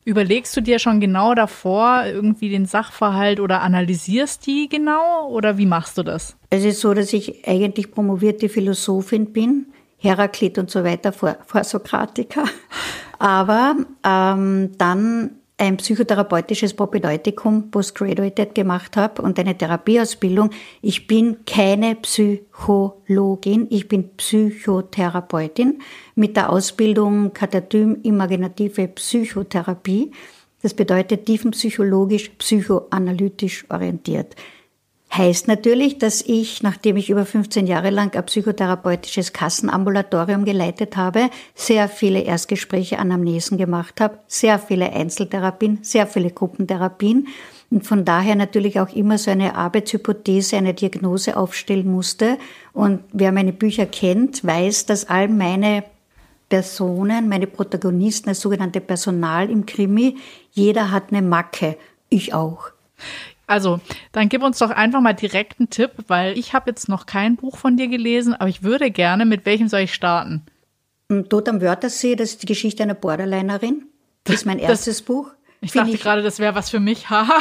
überlegst du dir schon genau davor irgendwie den Sachverhalt oder analysierst die genau oder wie machst du das? Es ist so, dass ich eigentlich promovierte Philosophin bin, Heraklit und so weiter vor, vor Sokratiker. Aber ähm, dann ein psychotherapeutisches Propedeutikum Postgraduate gemacht habe und eine Therapieausbildung. Ich bin keine Psychologin, ich bin Psychotherapeutin mit der Ausbildung Katatym Imaginative Psychotherapie. Das bedeutet tiefenpsychologisch, psychoanalytisch orientiert. Heißt natürlich, dass ich, nachdem ich über 15 Jahre lang ein psychotherapeutisches Kassenambulatorium geleitet habe, sehr viele Erstgespräche, Anamnesen gemacht habe, sehr viele Einzeltherapien, sehr viele Gruppentherapien und von daher natürlich auch immer so eine Arbeitshypothese, eine Diagnose aufstellen musste. Und wer meine Bücher kennt, weiß, dass all meine Personen, meine Protagonisten, das sogenannte Personal im Krimi, jeder hat eine Macke. Ich auch. Also, dann gib uns doch einfach mal direkt einen Tipp, weil ich habe jetzt noch kein Buch von dir gelesen, aber ich würde gerne, mit welchem soll ich starten? Tod am Wörthersee, das ist die Geschichte einer Borderlinerin. Das ist mein erstes das, Buch. Ich dachte ich, gerade, das wäre was für mich. Haha.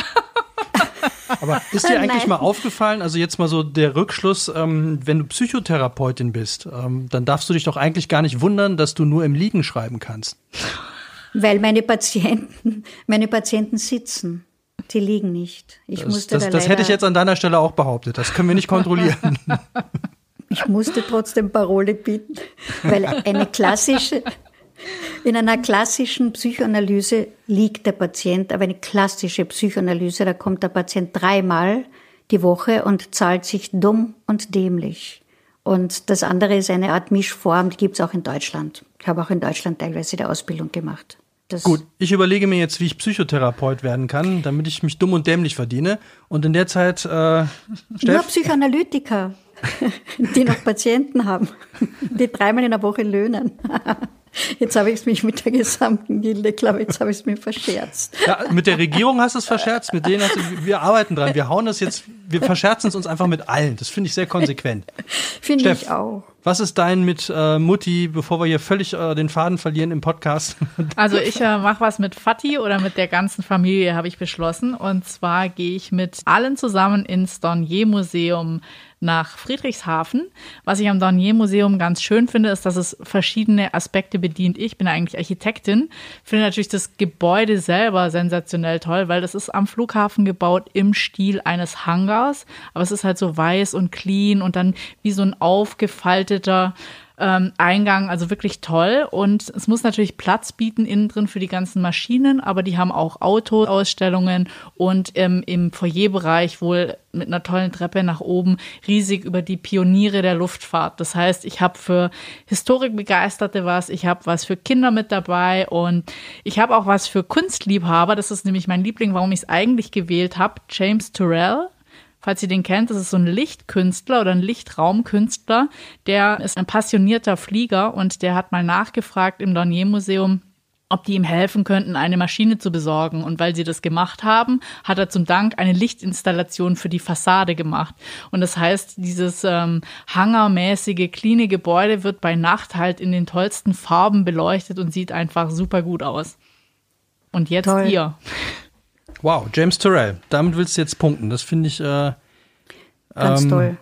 Aber ist dir eigentlich Nein. mal aufgefallen, also jetzt mal so der Rückschluss, ähm, wenn du Psychotherapeutin bist, ähm, dann darfst du dich doch eigentlich gar nicht wundern, dass du nur im Liegen schreiben kannst. Weil meine Patienten, meine Patienten sitzen. Die liegen nicht. Ich das, musste das, da das hätte ich jetzt an deiner Stelle auch behauptet. Das können wir nicht kontrollieren. ich musste trotzdem Parole bieten, weil eine klassische, in einer klassischen Psychoanalyse liegt der Patient, aber eine klassische Psychoanalyse, da kommt der Patient dreimal die Woche und zahlt sich dumm und dämlich. Und das andere ist eine Art Mischform, die gibt es auch in Deutschland. Ich habe auch in Deutschland teilweise die Ausbildung gemacht. Das Gut, ich überlege mir jetzt, wie ich Psychotherapeut werden kann, damit ich mich dumm und dämlich verdiene. Und in der Zeit. Äh, Nur Psychoanalytiker, die noch Patienten haben, die dreimal in der Woche löhnen. Jetzt habe ich es mich mit der gesamten Gilde, glaube ich, jetzt habe ich es mir verscherzt. Ja, mit der Regierung hast du es verscherzt, mit denen hast du, wir arbeiten dran, wir hauen das jetzt, wir verscherzen es uns einfach mit allen. Das finde ich sehr konsequent. Finde ich auch. Was ist dein mit äh, Mutti, bevor wir hier völlig äh, den Faden verlieren im Podcast? Also ich äh, mache was mit Fatih oder mit der ganzen Familie, habe ich beschlossen. Und zwar gehe ich mit allen zusammen ins Dornier Museum nach Friedrichshafen. Was ich am Dornier Museum ganz schön finde, ist, dass es verschiedene Aspekte bedient. Ich bin eigentlich Architektin, finde natürlich das Gebäude selber sensationell toll, weil das ist am Flughafen gebaut im Stil eines Hangars, aber es ist halt so weiß und clean und dann wie so ein aufgefalteter ähm, Eingang, also wirklich toll. Und es muss natürlich Platz bieten innen drin für die ganzen Maschinen, aber die haben auch Autoausstellungen und ähm, im Foyerbereich wohl mit einer tollen Treppe nach oben riesig über die Pioniere der Luftfahrt. Das heißt, ich habe für Historikbegeisterte was, ich habe was für Kinder mit dabei und ich habe auch was für Kunstliebhaber. Das ist nämlich mein Liebling, warum ich es eigentlich gewählt habe. James Turrell Falls ihr den kennt, das ist so ein Lichtkünstler oder ein Lichtraumkünstler. Der ist ein passionierter Flieger und der hat mal nachgefragt im Dornier Museum, ob die ihm helfen könnten, eine Maschine zu besorgen. Und weil sie das gemacht haben, hat er zum Dank eine Lichtinstallation für die Fassade gemacht. Und das heißt, dieses ähm, hangermäßige, cleane Gebäude wird bei Nacht halt in den tollsten Farben beleuchtet und sieht einfach super gut aus. Und jetzt Toll. ihr. Wow, James Turrell. Damit willst du jetzt punkten. Das finde ich äh, ganz ähm, toll.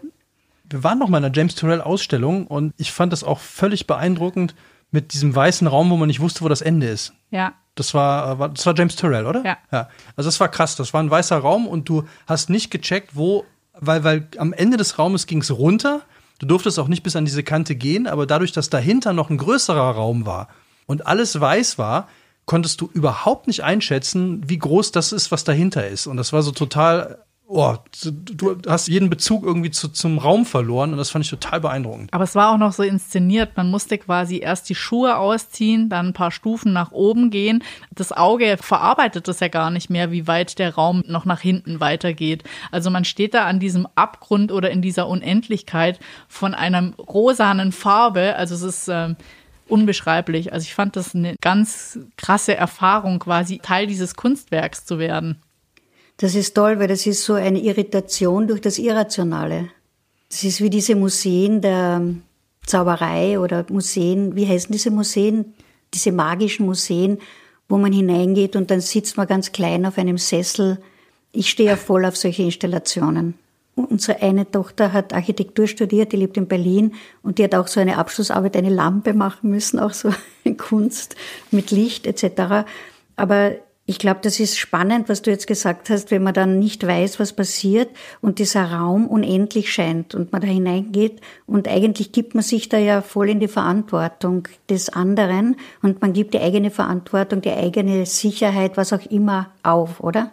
Wir waren noch mal in einer James Turrell Ausstellung und ich fand das auch völlig beeindruckend mit diesem weißen Raum, wo man nicht wusste, wo das Ende ist. Ja. Das war, äh, das war James Turrell, oder? Ja. ja. Also das war krass. Das war ein weißer Raum und du hast nicht gecheckt, wo, weil, weil am Ende des Raumes ging es runter. Du durftest auch nicht bis an diese Kante gehen, aber dadurch, dass dahinter noch ein größerer Raum war und alles weiß war, konntest du überhaupt nicht einschätzen, wie groß das ist, was dahinter ist. Und das war so total, oh, du hast jeden Bezug irgendwie zu, zum Raum verloren und das fand ich total beeindruckend. Aber es war auch noch so inszeniert. Man musste quasi erst die Schuhe ausziehen, dann ein paar Stufen nach oben gehen. Das Auge verarbeitet das ja gar nicht mehr, wie weit der Raum noch nach hinten weitergeht. Also man steht da an diesem Abgrund oder in dieser Unendlichkeit von einer rosanen Farbe. Also es ist, äh, unbeschreiblich. Also ich fand das eine ganz krasse Erfahrung, quasi Teil dieses Kunstwerks zu werden. Das ist toll, weil das ist so eine Irritation durch das Irrationale. Das ist wie diese Museen der Zauberei oder Museen, wie heißen diese Museen? Diese magischen Museen, wo man hineingeht und dann sitzt man ganz klein auf einem Sessel. Ich stehe ja voll auf solche Installationen. Unsere eine Tochter hat Architektur studiert, die lebt in Berlin und die hat auch so eine Abschlussarbeit, eine Lampe machen müssen, auch so Kunst mit Licht etc. Aber ich glaube, das ist spannend, was du jetzt gesagt hast, wenn man dann nicht weiß, was passiert und dieser Raum unendlich scheint und man da hineingeht und eigentlich gibt man sich da ja voll in die Verantwortung des anderen und man gibt die eigene Verantwortung, die eigene Sicherheit, was auch immer auf, oder?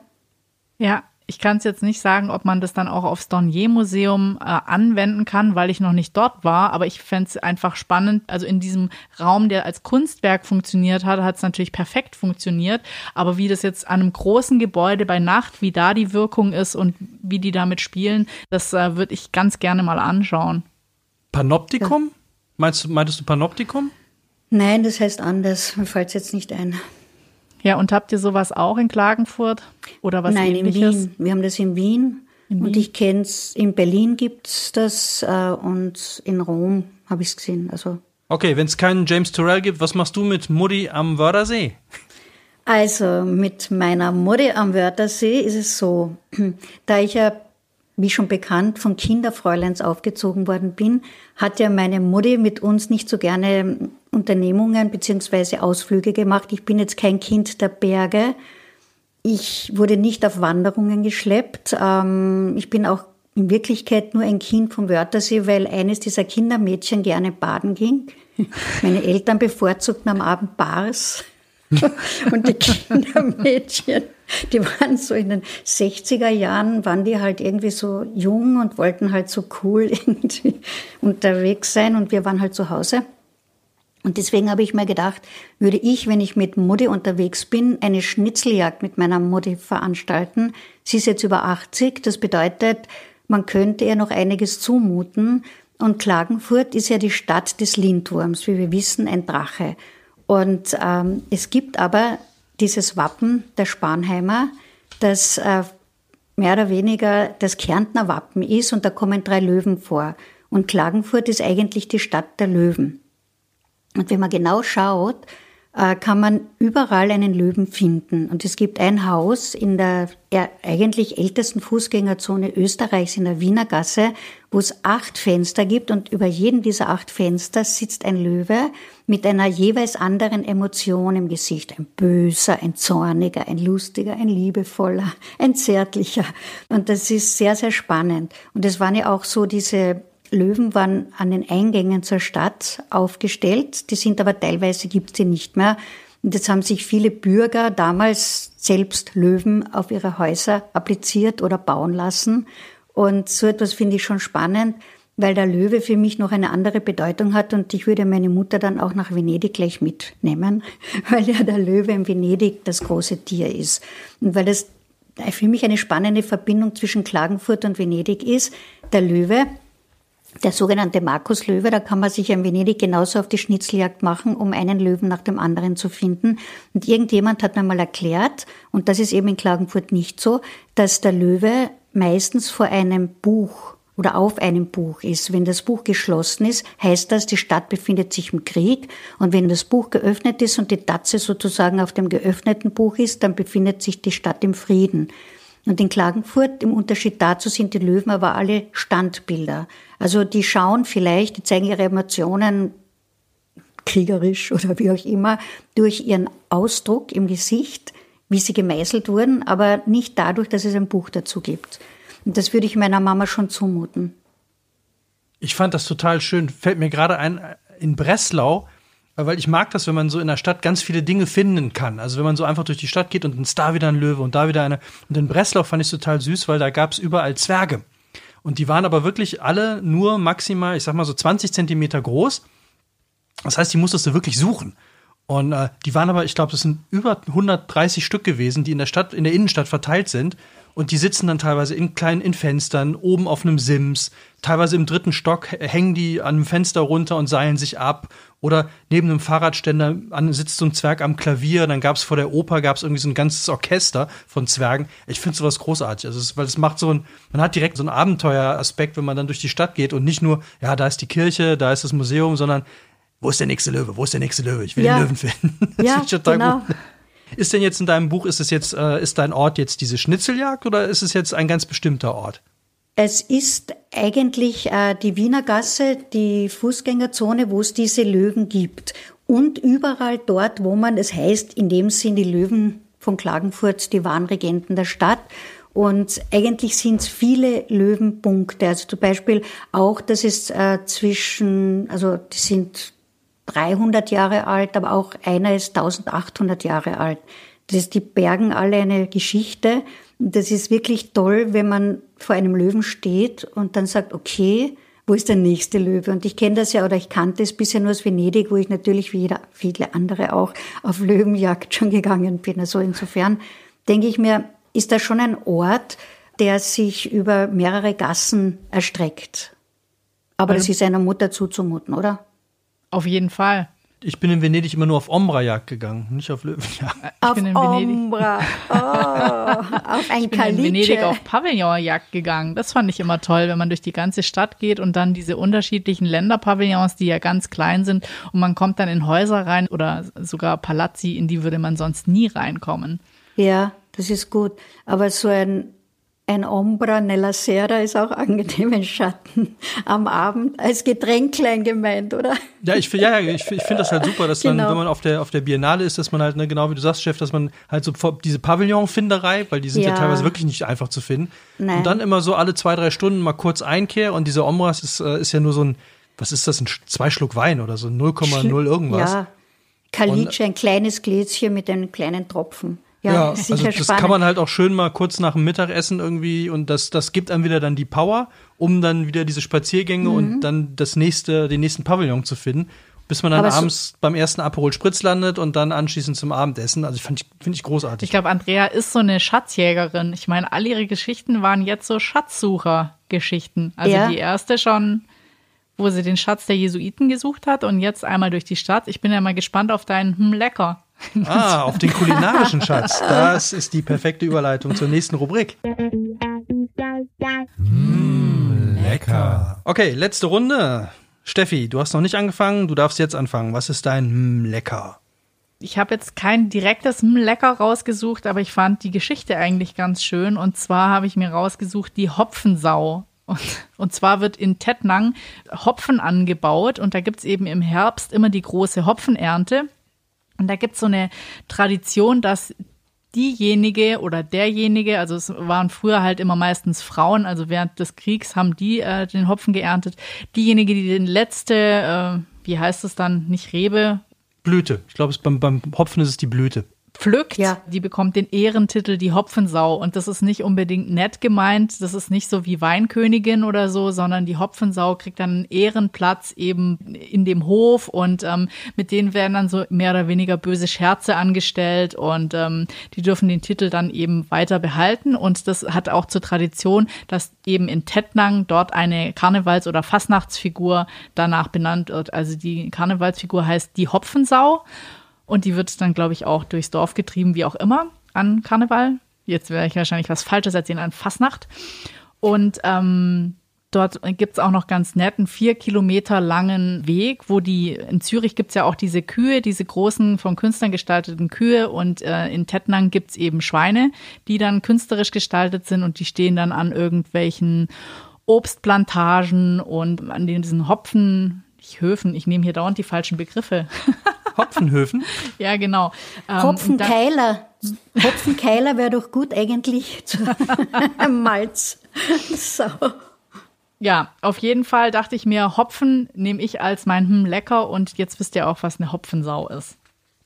Ja, Ich kann es jetzt nicht sagen, ob man das dann auch aufs Dornier-Museum äh, anwenden kann, weil ich noch nicht dort war. Aber ich fände es einfach spannend. Also in diesem Raum, der als Kunstwerk funktioniert hat, hat es natürlich perfekt funktioniert. Aber wie das jetzt an einem großen Gebäude bei Nacht, wie da die Wirkung ist und wie die damit spielen, das äh, würde ich ganz gerne mal anschauen. Panoptikum? Ja. Meinst, meintest du Panoptikum? Nein, das heißt anders. Mir fällt es jetzt nicht ein. Ja, und habt ihr sowas auch in Klagenfurt oder was Nein, ähnliches? in Wien. Wir haben das in Wien. In und Wien? ich kenne es, in Berlin gibt es das äh, und in Rom habe ich es gesehen. Also okay, wenn es keinen James Turrell gibt, was machst du mit Mutti am Wörthersee? Also mit meiner Mutti am Wörthersee ist es so, da ich ja wie schon bekannt, von Kinderfräuleins aufgezogen worden bin, hat ja meine Mutti mit uns nicht so gerne Unternehmungen beziehungsweise Ausflüge gemacht. Ich bin jetzt kein Kind der Berge. Ich wurde nicht auf Wanderungen geschleppt. Ähm, ich bin auch in Wirklichkeit nur ein Kind vom Wörthersee, weil eines dieser Kindermädchen gerne baden ging. Meine Eltern bevorzugten am Abend Bars. Und die Kindermädchen, die waren so in den 60er Jahren, waren die halt irgendwie so jung und wollten halt so cool irgendwie unterwegs sein und wir waren halt zu Hause. Und deswegen habe ich mir gedacht, würde ich, wenn ich mit Mutti unterwegs bin, eine Schnitzeljagd mit meiner Mutti veranstalten. Sie ist jetzt über 80, das bedeutet, man könnte ihr noch einiges zumuten. Und Klagenfurt ist ja die Stadt des Lindwurms, wie wir wissen, ein Drache. Und ähm, es gibt aber dieses Wappen der Spanheimer, das äh, mehr oder weniger das Kärntner Wappen ist und da kommen drei Löwen vor. Und Klagenfurt ist eigentlich die Stadt der Löwen. Und wenn man genau schaut, kann man überall einen Löwen finden. Und es gibt ein Haus in der eigentlich ältesten Fußgängerzone Österreichs in der Wiener Gasse, wo es acht Fenster gibt und über jedem dieser acht Fenster sitzt ein Löwe mit einer jeweils anderen Emotion im Gesicht. Ein böser, ein zorniger, ein lustiger, ein liebevoller, ein zärtlicher. Und das ist sehr, sehr spannend. Und es waren ja auch so diese Löwen waren an den Eingängen zur Stadt aufgestellt. Die sind aber teilweise gibt es die nicht mehr. Und jetzt haben sich viele Bürger damals selbst Löwen auf ihre Häuser appliziert oder bauen lassen. Und so etwas finde ich schon spannend, weil der Löwe für mich noch eine andere Bedeutung hat und ich würde meine Mutter dann auch nach Venedig gleich mitnehmen, weil ja der Löwe in Venedig das große Tier ist. Und weil das für mich eine spannende Verbindung zwischen Klagenfurt und Venedig ist. Der Löwe der sogenannte Markus Löwe, da kann man sich in Venedig genauso auf die Schnitzeljagd machen, um einen Löwen nach dem anderen zu finden. Und irgendjemand hat mir mal erklärt, und das ist eben in Klagenfurt nicht so, dass der Löwe meistens vor einem Buch oder auf einem Buch ist. Wenn das Buch geschlossen ist, heißt das, die Stadt befindet sich im Krieg. Und wenn das Buch geöffnet ist und die Tatze sozusagen auf dem geöffneten Buch ist, dann befindet sich die Stadt im Frieden. Und in Klagenfurt, im Unterschied dazu, sind die Löwen aber alle Standbilder. Also die schauen vielleicht, die zeigen ihre Emotionen kriegerisch oder wie auch immer, durch ihren Ausdruck im Gesicht, wie sie gemeißelt wurden, aber nicht dadurch, dass es ein Buch dazu gibt. Und das würde ich meiner Mama schon zumuten. Ich fand das total schön. Fällt mir gerade ein, in Breslau weil ich mag das, wenn man so in der Stadt ganz viele Dinge finden kann. Also wenn man so einfach durch die Stadt geht und da wieder ein Löwe und da wieder eine. Und in Breslau fand ich es total süß, weil da gab es überall Zwerge. Und die waren aber wirklich alle nur maximal, ich sag mal so 20 Zentimeter groß. Das heißt, die musstest du wirklich suchen. Und äh, die waren aber, ich glaube, das sind über 130 Stück gewesen, die in der Stadt, in der Innenstadt verteilt sind. Und die sitzen dann teilweise in kleinen in Fenstern, oben auf einem Sims. Teilweise im dritten Stock hängen die an einem Fenster runter und seilen sich ab. Oder neben einem Fahrradständer sitzt so ein Zwerg am Klavier. Dann gab es vor der Oper gab's irgendwie so ein ganzes Orchester von Zwergen. Ich finde sowas großartig. Also es, weil es macht so ein, man hat direkt so einen Abenteueraspekt, wenn man dann durch die Stadt geht und nicht nur, ja, da ist die Kirche, da ist das Museum, sondern wo ist der nächste Löwe? Wo ist der nächste Löwe? Ich will ja. den Löwen finden. Das ja, total genau. gut. Ist denn jetzt in deinem Buch, ist es jetzt, äh, ist dein Ort jetzt diese Schnitzeljagd oder ist es jetzt ein ganz bestimmter Ort? Es ist eigentlich äh, die Wiener Gasse, die Fußgängerzone, wo es diese Löwen gibt. Und überall dort, wo man, es heißt, in dem Sinn die Löwen von Klagenfurt, die wahren Regenten der Stadt. Und eigentlich sind es viele Löwenpunkte. Also zum Beispiel auch, dass es äh, zwischen, also die sind 300 Jahre alt, aber auch einer ist 1800 Jahre alt. Das, die bergen alle eine Geschichte. Das ist wirklich toll, wenn man vor einem Löwen steht und dann sagt, okay, wo ist der nächste Löwe? Und ich kenne das ja oder ich kannte es bisher nur aus Venedig, wo ich natürlich wie jeder, viele andere auch auf Löwenjagd schon gegangen bin. Also insofern denke ich mir, ist das schon ein Ort, der sich über mehrere Gassen erstreckt. Aber also, das ist einer Mutter zuzumuten, oder? Auf jeden Fall ich bin in Venedig immer nur auf Ombra-Jagd gegangen, nicht auf Löwenjagd. Ich auf bin in Ombra. Oh, auf ein Ich bin Kaliche. in Venedig auf Pavillonjagd gegangen. Das fand ich immer toll, wenn man durch die ganze Stadt geht und dann diese unterschiedlichen Länderpavillons, die ja ganz klein sind und man kommt dann in Häuser rein oder sogar Palazzi, in die würde man sonst nie reinkommen. Ja, das ist gut. Aber so ein ein Ombra nella Sera ist auch angenehm, ein Schatten am Abend als Getränklein gemeint, oder? Ja, ich, ja, ich, ich finde das halt super, dass genau. man, wenn man auf der, auf der Biennale ist, dass man halt, ne, genau wie du sagst, Chef, dass man halt so diese Pavillonfinderei, weil die sind ja. ja, teilweise wirklich nicht einfach zu finden. Nein. Und dann immer so alle zwei, drei Stunden mal kurz Einkehr und diese Ombras ist, äh, ist ja nur so ein, was ist das, ein zwei Schluck Wein oder so 0,0 irgendwas. Ja, Kalitsch, ein kleines Gläschen mit einem kleinen Tropfen. Ja, ja also das spannend. kann man halt auch schön mal kurz nach dem Mittagessen irgendwie und das, das gibt einem wieder dann die Power, um dann wieder diese Spaziergänge mhm. und dann das nächste, den nächsten Pavillon zu finden, bis man dann Aber abends beim ersten Aperol Spritz landet und dann anschließend zum Abendessen. Also finde ich, find ich großartig. Ich glaube, Andrea ist so eine Schatzjägerin. Ich meine, all ihre Geschichten waren jetzt so Schatzsucher-Geschichten. Also ja. die erste schon wo sie den Schatz der Jesuiten gesucht hat und jetzt einmal durch die Stadt. Ich bin ja mal gespannt auf deinen hm, lecker. Ah, auf den kulinarischen Schatz. Das ist die perfekte Überleitung zur nächsten Rubrik. Mmh, lecker. Okay, letzte Runde. Steffi, du hast noch nicht angefangen, du darfst jetzt anfangen. Was ist dein mm, Lecker? Ich habe jetzt kein direktes mm, Lecker rausgesucht, aber ich fand die Geschichte eigentlich ganz schön. Und zwar habe ich mir rausgesucht die Hopfensau. Und, und zwar wird in Tettnang Hopfen angebaut und da gibt es eben im Herbst immer die große Hopfenernte. Und da gibt es so eine Tradition, dass diejenige oder derjenige, also es waren früher halt immer meistens Frauen, also während des Kriegs haben die äh, den Hopfen geerntet. Diejenige, die den letzte, äh, wie heißt es dann, nicht Rebe? Blüte. Ich glaube, beim, beim Hopfen ist es die Blüte pflückt, ja. die bekommt den Ehrentitel die Hopfensau. Und das ist nicht unbedingt nett gemeint. Das ist nicht so wie Weinkönigin oder so, sondern die Hopfensau kriegt dann einen Ehrenplatz eben in dem Hof und ähm, mit denen werden dann so mehr oder weniger böse Scherze angestellt und ähm, die dürfen den Titel dann eben weiter behalten. Und das hat auch zur Tradition, dass eben in Tettnang dort eine Karnevals- oder Fastnachtsfigur danach benannt wird. Also die Karnevalsfigur heißt die Hopfensau. Und die wird dann, glaube ich, auch durchs Dorf getrieben, wie auch immer, an Karneval. Jetzt werde ich wahrscheinlich was Falsches erzählen, an Fasnacht. Und ähm, dort gibt es auch noch ganz nett einen vier Kilometer langen Weg, wo die, in Zürich gibt es ja auch diese Kühe, diese großen von Künstlern gestalteten Kühe und äh, in Tettnang gibt es eben Schweine, die dann künstlerisch gestaltet sind und die stehen dann an irgendwelchen Obstplantagen und an diesen Hopfen, nicht Höfen, ich nehme hier dauernd die falschen Begriffe. Hopfenhöfen? ja, genau. Ähm, Hopfenkeiler. Hopfenkeiler wäre doch gut eigentlich zu Malz. So. Ja, auf jeden Fall dachte ich mir, Hopfen nehme ich als mein hm, lecker und jetzt wisst ihr auch, was eine Hopfensau ist.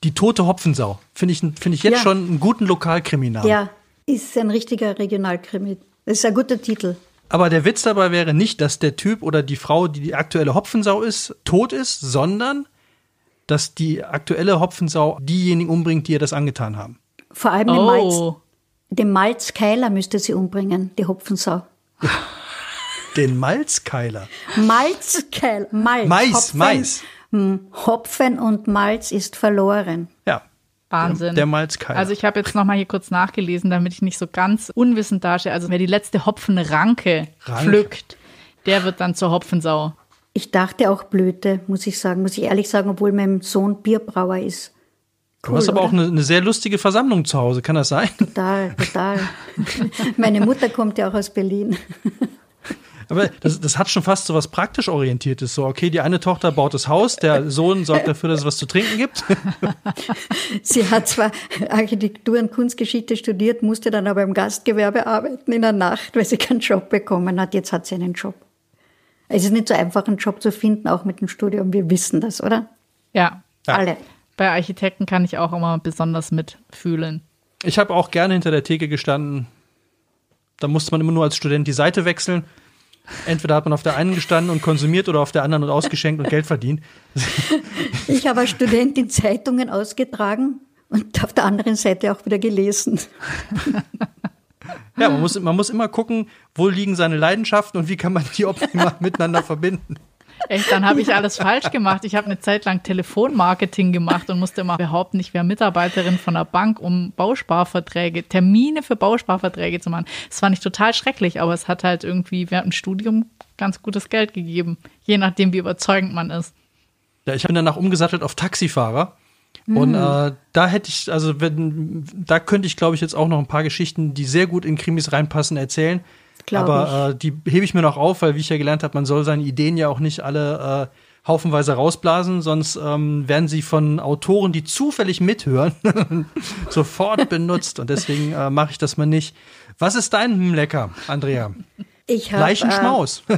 Die tote Hopfensau. Finde ich, find ich jetzt ja. schon einen guten Lokalkriminal. Ja, ist ein richtiger Regionalkrimi. Das ist ein guter Titel. Aber der Witz dabei wäre nicht, dass der Typ oder die Frau, die die aktuelle Hopfensau ist, tot ist, sondern dass die aktuelle Hopfensau diejenigen umbringt, die ihr das angetan haben. Vor allem den oh. Malz. Den Malzkeiler müsste sie umbringen, die Hopfensau. den Malzkeiler? Malzkeiler. Malz. Mais, Hopfen, Mais. Hm, Hopfen und Malz ist verloren. Ja. Wahnsinn. Der, der Malzkeiler. Also ich habe jetzt noch mal hier kurz nachgelesen, damit ich nicht so ganz unwissend dastehe. Also wer die letzte Hopfenranke Ranke. pflückt, der wird dann zur Hopfensau. Ich dachte auch Blöte, muss ich sagen, muss ich ehrlich sagen, obwohl mein Sohn Bierbrauer ist. Cool, du hast aber oder? auch eine, eine, sehr lustige Versammlung zu Hause, kann das sein? Total, total. Meine Mutter kommt ja auch aus Berlin. Aber das, das hat schon fast so was praktisch Orientiertes. So, okay, die eine Tochter baut das Haus, der Sohn sorgt dafür, dass es was zu trinken gibt. Sie hat zwar Architektur und Kunstgeschichte studiert, musste dann aber im Gastgewerbe arbeiten in der Nacht, weil sie keinen Job bekommen hat. Jetzt hat sie einen Job. Es ist nicht so einfach, einen Job zu finden, auch mit dem Studium. Wir wissen das, oder? Ja. ja. Alle. Bei Architekten kann ich auch immer besonders mitfühlen. Ich habe auch gerne hinter der Theke gestanden, Da musste man immer nur als Student die Seite wechseln. Entweder hat man auf der einen gestanden und konsumiert oder auf der anderen und ausgeschenkt und Geld verdient. Ich habe als Studentin Zeitungen ausgetragen und auf der anderen Seite auch wieder gelesen. Ja, man muss, man muss immer gucken, wo liegen seine Leidenschaften und wie kann man die optimal miteinander verbinden. Echt, dann habe ich alles falsch gemacht. Ich habe eine Zeit lang Telefonmarketing gemacht und musste immer behaupten, ich wäre Mitarbeiterin von einer Bank, um Bausparverträge, Termine für Bausparverträge zu machen. Das fand ich total schrecklich, aber es hat halt irgendwie während dem Studium ganz gutes Geld gegeben, je nachdem, wie überzeugend man ist. Ja, ich bin danach umgesattelt auf Taxifahrer. Und äh, da hätte ich, also wenn, da könnte ich, glaube ich, jetzt auch noch ein paar Geschichten, die sehr gut in Krimis reinpassen, erzählen. Glaub Aber äh, die hebe ich mir noch auf, weil wie ich ja gelernt habe, man soll seine Ideen ja auch nicht alle äh, haufenweise rausblasen, sonst ähm, werden sie von Autoren, die zufällig mithören, sofort benutzt. Und deswegen äh, mache ich das mal nicht. Was ist dein hm, Lecker, Andrea? Ich hab, Leichenschmaus.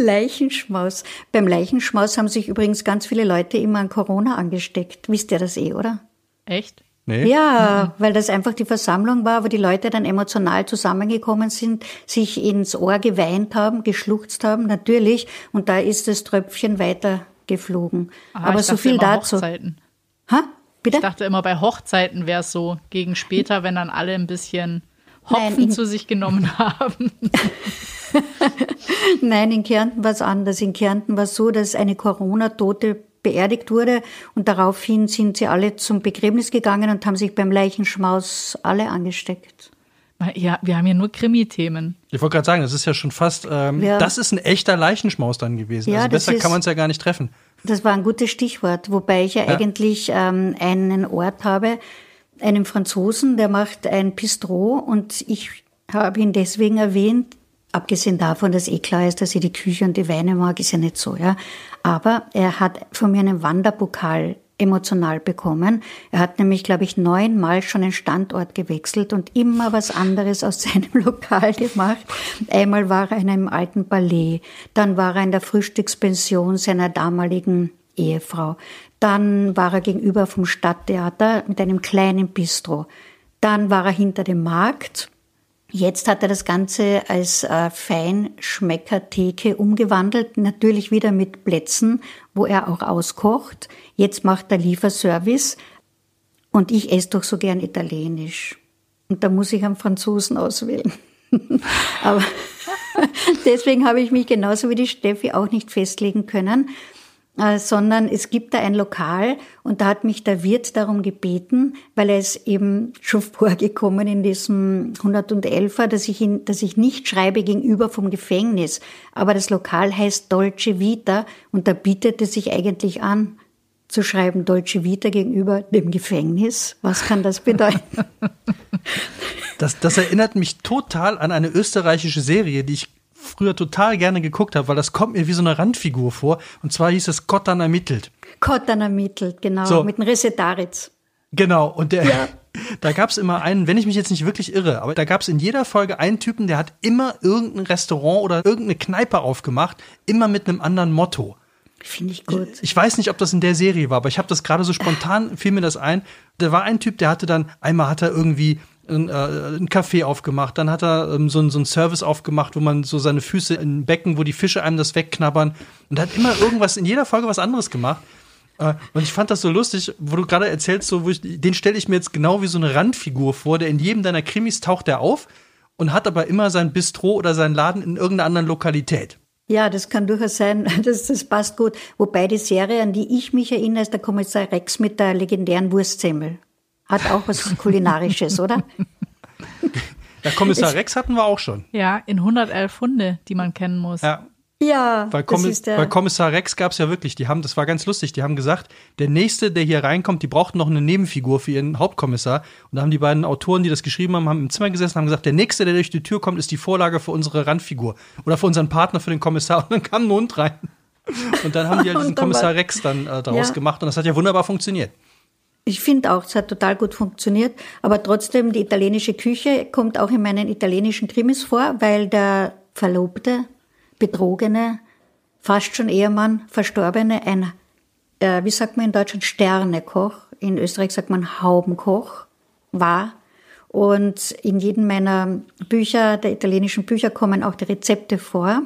Leichenschmaus. Beim Leichenschmaus haben sich übrigens ganz viele Leute immer an Corona angesteckt. Wisst ihr das eh, oder? Echt? nee? Ja, weil das einfach die Versammlung war, wo die Leute dann emotional zusammengekommen sind, sich ins Ohr geweint haben, geschluchzt haben, natürlich. Und da ist das Tröpfchen weiter geflogen. Ah, Aber ich so viel immer dazu. Hochzeiten. Ha? Bitte? Ich dachte immer, bei Hochzeiten wäre es so, gegen später, wenn dann alle ein bisschen Hopfen Nein, in- zu sich genommen haben. Nein, in Kärnten war es anders. In Kärnten war es so, dass eine Corona-Tote beerdigt wurde und daraufhin sind sie alle zum Begräbnis gegangen und haben sich beim Leichenschmaus alle angesteckt. Ja, wir haben hier nur Krimi-Themen. Ich wollte gerade sagen, das ist ja schon fast, ähm, Ja. das ist ein echter Leichenschmaus dann gewesen. Ja, also das besser ist- kann man es ja gar nicht treffen. Das war ein gutes Stichwort, wobei ich ja, Ja. eigentlich ähm, einen Ort habe, einen Franzosen, der macht ein Bistro und ich habe ihn deswegen erwähnt, abgesehen davon, dass eh klar ist, dass ich die Küche und die Weine mag, ist ja nicht so, ja. Aber er hat von mir einen Wanderpokal emotional bekommen. Er hat nämlich, glaube ich, neunmal schon den Standort gewechselt und immer was anderes aus seinem Lokal gemacht. Einmal war er in einem alten Palais, dann war er in der Frühstückspension seiner damaligen Ehefrau, dann war er gegenüber vom Stadttheater mit einem kleinen Bistro, dann war er hinter dem Markt, Jetzt hat er das Ganze als äh, Feinschmeckertheke umgewandelt, natürlich wieder mit Plätzen, wo er auch auskocht. Jetzt macht er Lieferservice und ich esse doch so gern Italienisch. Und da muss ich einen Franzosen auswählen. Aber deswegen habe ich mich genauso wie die Steffi auch nicht festlegen können, sondern es gibt da ein Lokal und da hat mich der Wirt darum gebeten, weil er ist eben schon vorgekommen in diesem 111er, dass ich, ihn, dass ich nicht schreibe gegenüber vom Gefängnis. Aber das Lokal heißt Dolce Vita und da bietet es sich eigentlich an, zu schreiben Dolce Vita gegenüber dem Gefängnis. Was kann das bedeuten? Das, das erinnert mich total an eine österreichische Serie, die ich früher total gerne geguckt habe, weil das kommt mir wie so eine Randfigur vor. Und zwar hieß es Kottern ermittelt. Kottern ermittelt, genau, So. mit dem Resetaritz. Genau, und der, da gab es immer einen, wenn ich mich jetzt nicht wirklich irre, aber da gab es in jeder Folge einen Typen, der hat immer irgendein Restaurant oder irgendeine Kneipe aufgemacht, immer mit einem anderen Motto. Finde ich gut. Ich weiß nicht, ob das in der Serie war, aber ich habe das gerade so spontan, fiel mir das ein. Da war ein Typ, der hatte dann, einmal hat er irgendwie ein, äh, Café aufgemacht, dann hat er ähm, so, ein- so einen Service aufgemacht, wo man so seine Füße in Becken, wo die Fische einem das wegknabbern. Und hat immer irgendwas, in jeder Folge was anderes gemacht. Äh, Und ich fand das so lustig, wo du gerade erzählst, so, ich, den stelle ich mir jetzt genau wie so eine Randfigur vor, der in jedem deiner Krimis taucht er auf und hat aber immer sein Bistro oder seinen Laden in irgendeiner anderen Lokalität. Ja, das kann durchaus sein. Das, das passt gut. Wobei die Serie, an die ich mich erinnere, ist der Kommissar Rex mit der legendären Wurstsemmel. Hat auch was Kulinarisches, oder? Der Kommissar Rex hatten wir auch schon. Ja, in 111 Hunde, die man kennen muss. Ja, Ja, ist der. bei Kommissar Rex gab es ja wirklich, die haben, das war ganz lustig, die haben gesagt, der nächste, der hier reinkommt, die brauchten noch eine Nebenfigur für ihren Hauptkommissar. Und da haben die beiden Autoren, die das geschrieben haben, haben im Zimmer gesessen und haben gesagt, der nächste, der durch die Tür kommt, ist die Vorlage für unsere Randfigur. Oder für unseren Partner, für den Kommissar. Und dann kam ein Hund rein. Und dann haben die halt Und diesen Kommissar Rex dann äh, daraus Ja. gemacht und das hat ja wunderbar funktioniert. Ich finde auch, es hat total gut funktioniert. Aber trotzdem, die italienische Küche kommt auch in meinen italienischen Krimis vor, weil der Verlobte, Betrogene, fast schon Ehemann, Verstorbene, ein, äh, wie sagt man in Deutschland, Sternekoch, in Österreich sagt man Haubenkoch, war. Und in jedem meiner Bücher, der italienischen Bücher, kommen auch die Rezepte vor.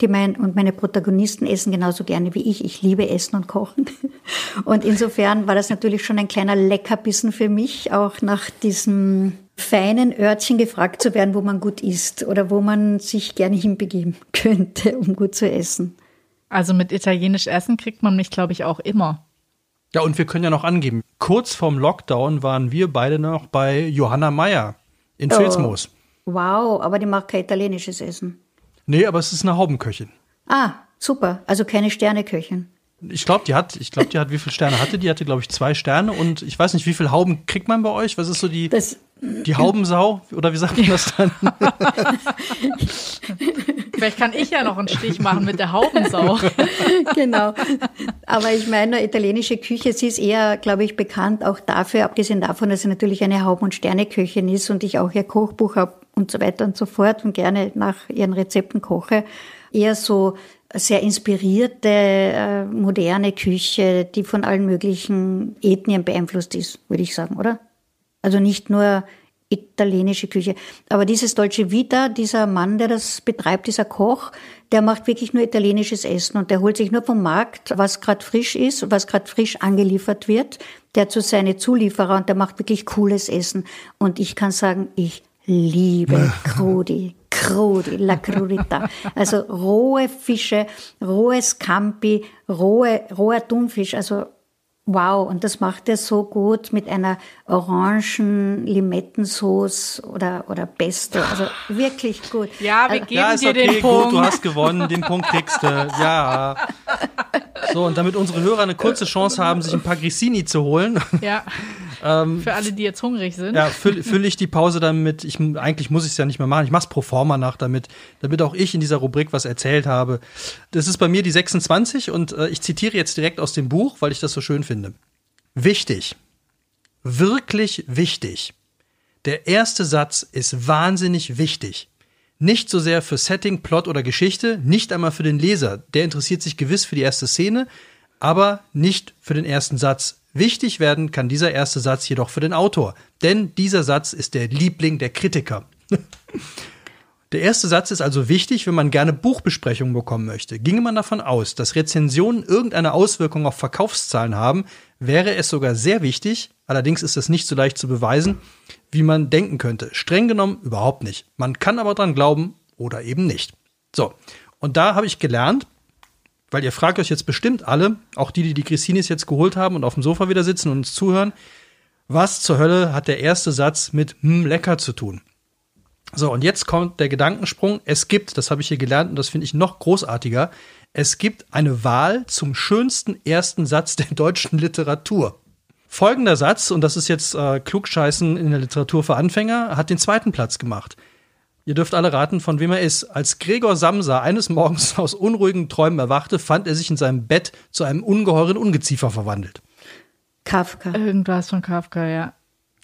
Die mein, und meine Protagonisten essen genauso gerne wie ich. Ich liebe Essen und Kochen. Und insofern war das natürlich schon ein kleiner Leckerbissen für mich, auch nach diesem feinen Örtchen gefragt zu werden, wo man gut isst oder wo man sich gerne hinbegeben könnte, um gut zu essen. Also mit italienisch Essen kriegt man mich, glaube ich, auch immer. Ja, und wir können ja noch angeben, kurz vorm Lockdown waren wir beide noch bei Johanna Meyer in oh. Filzmoos. Wow, aber die macht kein italienisches Essen. Nee, aber es ist eine Haubenköchin. Ah, super. Also keine Sterneköchin. Ich glaube, die hat, ich glaube, die hat, wie viele Sterne hatte? Die hatte, glaube ich, zwei Sterne und ich weiß nicht, wie viele Hauben kriegt man bei euch? Was ist so die, das, die Haubensau? Oder wie sagt man das dann? Vielleicht kann ich ja noch einen Stich machen mit der Haubensau. genau. Aber ich meine, italienische Küche, sie ist eher, glaube ich, bekannt auch dafür, abgesehen davon, dass sie natürlich eine Hauben- und Sterneköchin ist und ich auch ihr Kochbuch habe und so weiter und so fort und gerne nach ihren Rezepten koche. Eher so sehr inspirierte, äh, moderne Küche, die von allen möglichen Ethnien beeinflusst ist, würde ich sagen, oder? Also nicht nur italienische Küche. Aber dieses Dolce Vita, dieser Mann, der das betreibt, dieser Koch, der macht wirklich nur italienisches Essen und der holt sich nur vom Markt, was gerade frisch ist, was gerade frisch angeliefert wird, der zu seine Zulieferer und der macht wirklich cooles Essen. Und ich kann sagen, ich liebe Crudi, Crudi, la crudita. Also rohe Fische, rohes Campi, rohe, roher Thunfisch, also Wow, und das macht er so gut mit einer orangen Limettensauce oder, oder Pesto. Also wirklich gut. Ja, wir also geben ja, ist dir okay, den Punkt. Gut, du hast gewonnen, den Punkt kriegst du. Ja. So, und damit unsere Hörer eine kurze Chance haben, sich ein paar Grissini zu holen. Ja. Ähm, Für alle, die jetzt hungrig sind. Ja, fülle füll ich die Pause damit. Ich, eigentlich muss ich es ja nicht mehr machen. Ich mache es pro forma nach damit, damit auch ich in dieser Rubrik was erzählt habe. Das ist bei mir die 26 und äh, ich zitiere jetzt direkt aus dem Buch, weil ich das so schön finde. Wichtig. Wirklich wichtig. Der erste Satz ist wahnsinnig wichtig. Nicht so sehr für Setting, Plot oder Geschichte, nicht einmal für den Leser. Der interessiert sich gewiss für die erste Szene, aber nicht für den ersten Satz. Wichtig werden kann dieser erste Satz jedoch für den Autor, denn dieser Satz ist der Liebling der Kritiker. Der erste Satz ist also wichtig, wenn man gerne Buchbesprechungen bekommen möchte. Ginge man davon aus, dass Rezensionen irgendeine Auswirkung auf Verkaufszahlen haben, wäre es sogar sehr wichtig, allerdings ist es nicht so leicht zu beweisen, wie man denken könnte. Streng genommen überhaupt nicht. Man kann aber dran glauben oder eben nicht. So, und da habe ich gelernt, weil ihr fragt euch jetzt bestimmt alle, auch die, die die Christinis jetzt geholt haben und auf dem Sofa wieder sitzen und uns zuhören, was zur Hölle hat der erste Satz mit hm, lecker zu tun? So, und jetzt kommt der Gedankensprung. Es gibt, das habe ich hier gelernt und das finde ich noch großartiger, es gibt eine Wahl zum schönsten ersten Satz der deutschen Literatur. Folgender Satz, und das ist jetzt äh, Klugscheißen in der Literatur für Anfänger, hat den zweiten Platz gemacht. Ihr dürft alle raten, von wem er ist. Als Gregor Samsa eines Morgens aus unruhigen Träumen erwachte, fand er sich in seinem Bett zu einem ungeheuren Ungeziefer verwandelt. Kafka. Irgendwas von Kafka, ja.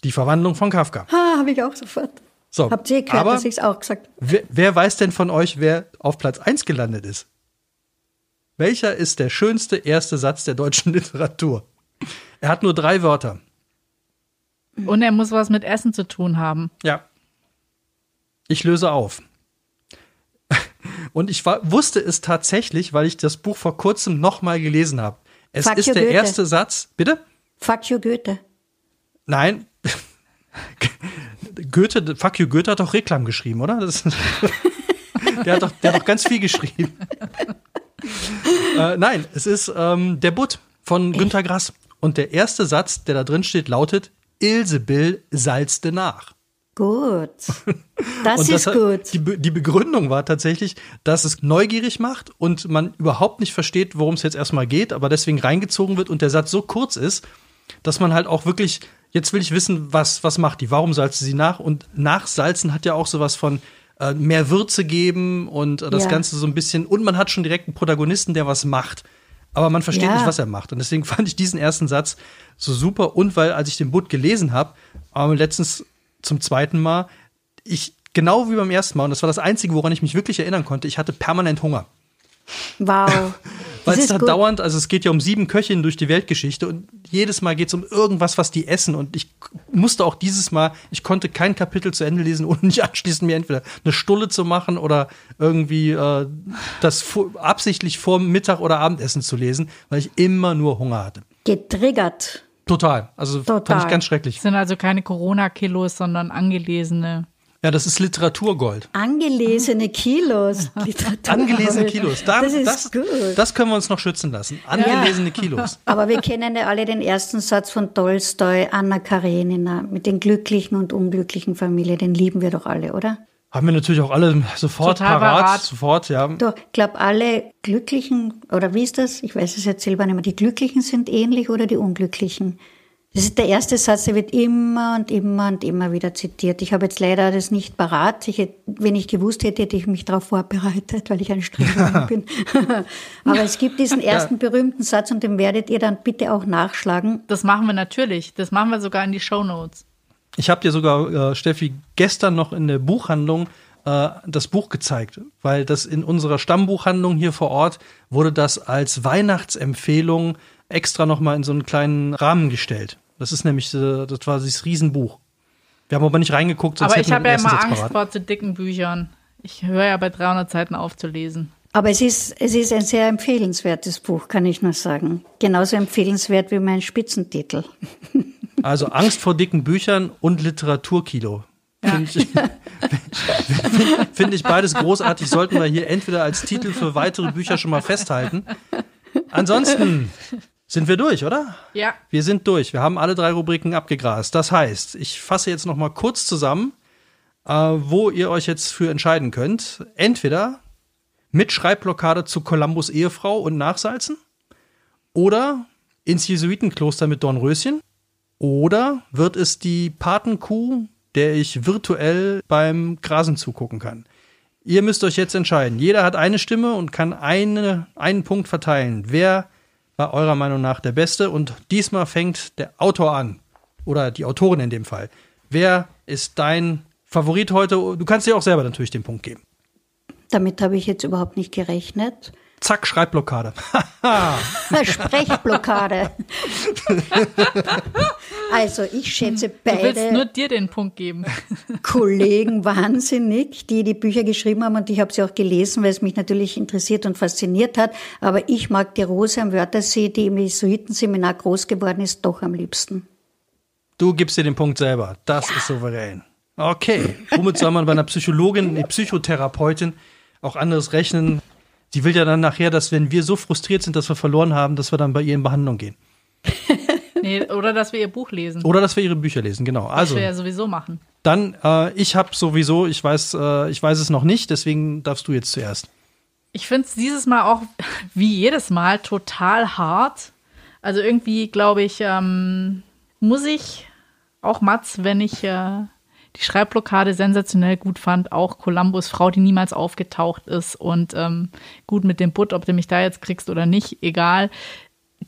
Die Verwandlung von Kafka. Ha, habe ich auch sofort. So, Habt ihr gehört, dass ich es auch gesagt wer, wer weiß denn von euch, wer auf Platz 1 gelandet ist? Welcher ist der schönste erste Satz der deutschen Literatur? Er hat nur drei Wörter. Und er muss was mit Essen zu tun haben. Ja. Ich löse auf. Und ich war, wusste es tatsächlich, weil ich das Buch vor kurzem nochmal gelesen habe. Es Fuck ist der Goethe. erste Satz. Bitte? Fuck you Goethe. Nein. Goethe, fuck you, Goethe hat doch Reklam geschrieben, oder? Das, der, hat doch, der hat doch ganz viel geschrieben. äh, nein, es ist ähm, der Butt von Günter Grass. Und der erste Satz, der da drin steht, lautet: Ilsebill salzte nach. Gut. Das, das ist gut. Die, die, Begründung war tatsächlich, dass es neugierig macht und man überhaupt nicht versteht, worum es jetzt erstmal geht, aber deswegen reingezogen wird und der Satz so kurz ist, dass man halt auch wirklich jetzt will ich wissen, was, was macht die? Warum salzt sie nach? Und nachsalzen hat ja auch sowas von äh, mehr Würze geben und äh, das ja. Ganze so ein bisschen. Und man hat schon direkt einen Protagonisten, der was macht. Aber man versteht ja. nicht, was er macht. Und deswegen fand ich diesen ersten Satz so super. Und weil, als ich den Butt gelesen habe, äh, letztens zum zweiten Mal, ich, genau wie beim ersten Mal, und das war das Einzige, woran ich mich wirklich erinnern konnte, ich hatte permanent Hunger. Wow. weil es da gut. dauernd, also es geht ja um sieben Köchinnen durch die Weltgeschichte und jedes Mal geht es um irgendwas, was die essen. Und ich musste auch dieses Mal, ich konnte kein Kapitel zu Ende lesen, ohne nicht anschließend mir entweder eine Stulle zu machen oder irgendwie äh, das vor, absichtlich vor Mittag oder Abendessen zu lesen, weil ich immer nur Hunger hatte. Getriggert. Total. Also Total. fand ich ganz schrecklich. Das sind also keine Corona-Kilos, sondern angelesene. Ja, das ist Literaturgold. Angelesene Kilos. Angelesene Kilos. Da, das ist das, gut. Das können wir uns noch schützen lassen. Angelesene ja. Kilos. Aber wir kennen ja alle den ersten Satz von Tolstoi, Anna Karenina, mit den glücklichen und unglücklichen Familien. Den lieben wir doch alle, oder? Haben wir natürlich auch alle sofort Total parat, parat. Sofort, ja. Doch, ich glaube, alle Glücklichen, oder wie ist das? Ich weiß es jetzt selber nicht mehr. Die Glücklichen sind ähnlich oder die Unglücklichen? Das ist der erste Satz, der wird immer und immer und immer wieder zitiert. Ich habe jetzt leider das nicht parat. Ich hätte, wenn ich gewusst hätte, hätte ich mich darauf vorbereitet, weil ich ein Streberin bin. Aber es gibt diesen ersten ja. berühmten Satz und den werdet ihr dann bitte auch nachschlagen. Das machen wir natürlich. Das machen wir sogar in die Show Notes. Ich habe dir sogar, äh, Steffi, gestern noch in der Buchhandlung äh, das Buch gezeigt, weil das in unserer Stammbuchhandlung hier vor Ort wurde das als Weihnachtsempfehlung extra noch mal in so einen kleinen Rahmen gestellt. Das ist nämlich, äh, das war dieses Riesenbuch. Wir haben aber nicht reingeguckt, sonst Aber ich habe ja immer Angst parat. vor zu dicken Büchern. Ich höre ja bei 300 Seiten auf zu lesen. Aber es ist, es ist ein sehr empfehlenswertes Buch, kann ich nur sagen. Genauso empfehlenswert wie mein Spitzentitel. Also Angst vor dicken Büchern und Literaturkilo. Finde ich, find ich beides großartig. Sollten wir hier entweder als Titel für weitere Bücher schon mal festhalten. Ansonsten sind wir durch, oder? Ja. Wir sind durch. Wir haben alle drei Rubriken abgegrast. Das heißt, ich fasse jetzt noch mal kurz zusammen, äh, wo ihr euch jetzt für entscheiden könnt. Entweder mit Schreibblockade zu Columbus Ehefrau und Nachsalzen oder ins Jesuitenkloster mit Dornröschen oder wird es die Patenkuh, der ich virtuell beim Grasen zugucken kann? Ihr müsst euch jetzt entscheiden. Jeder hat eine Stimme und kann eine, einen Punkt verteilen. Wer war eurer Meinung nach der Beste? Und diesmal fängt der Autor an. Oder die Autorin in dem Fall. Wer ist dein Favorit heute? Du kannst dir auch selber natürlich den Punkt geben. Damit habe ich jetzt überhaupt nicht gerechnet. Zack, Schreibblockade. Sprechblockade. also ich schätze beide. Du willst nur dir den Punkt geben. Kollegen wahnsinnig, die die Bücher geschrieben haben und ich habe sie auch gelesen, weil es mich natürlich interessiert und fasziniert hat. Aber ich mag die Rose am Wörthersee, die im Jesuitenseminar groß geworden ist, doch am liebsten. Du gibst dir den Punkt selber. Das ja. ist souverän. Okay. Womit soll man bei einer Psychologin, einer Psychotherapeutin auch anderes rechnen? Die will ja dann nachher, dass wenn wir so frustriert sind, dass wir verloren haben, dass wir dann bei ihr in Behandlung gehen. nee, oder dass wir ihr Buch lesen. Oder dass wir ihre Bücher lesen, genau. Also, das wir ja sowieso machen. Dann, äh, ich habe sowieso, ich weiß, äh, ich weiß es noch nicht, deswegen darfst du jetzt zuerst. Ich finde es dieses Mal auch, wie jedes Mal, total hart. Also irgendwie, glaube ich, ähm, muss ich auch Mats, wenn ich äh, die Schreibblockade sensationell gut fand. Auch Columbus, Frau, die niemals aufgetaucht ist. Und ähm, gut mit dem Butt, ob du mich da jetzt kriegst oder nicht, egal.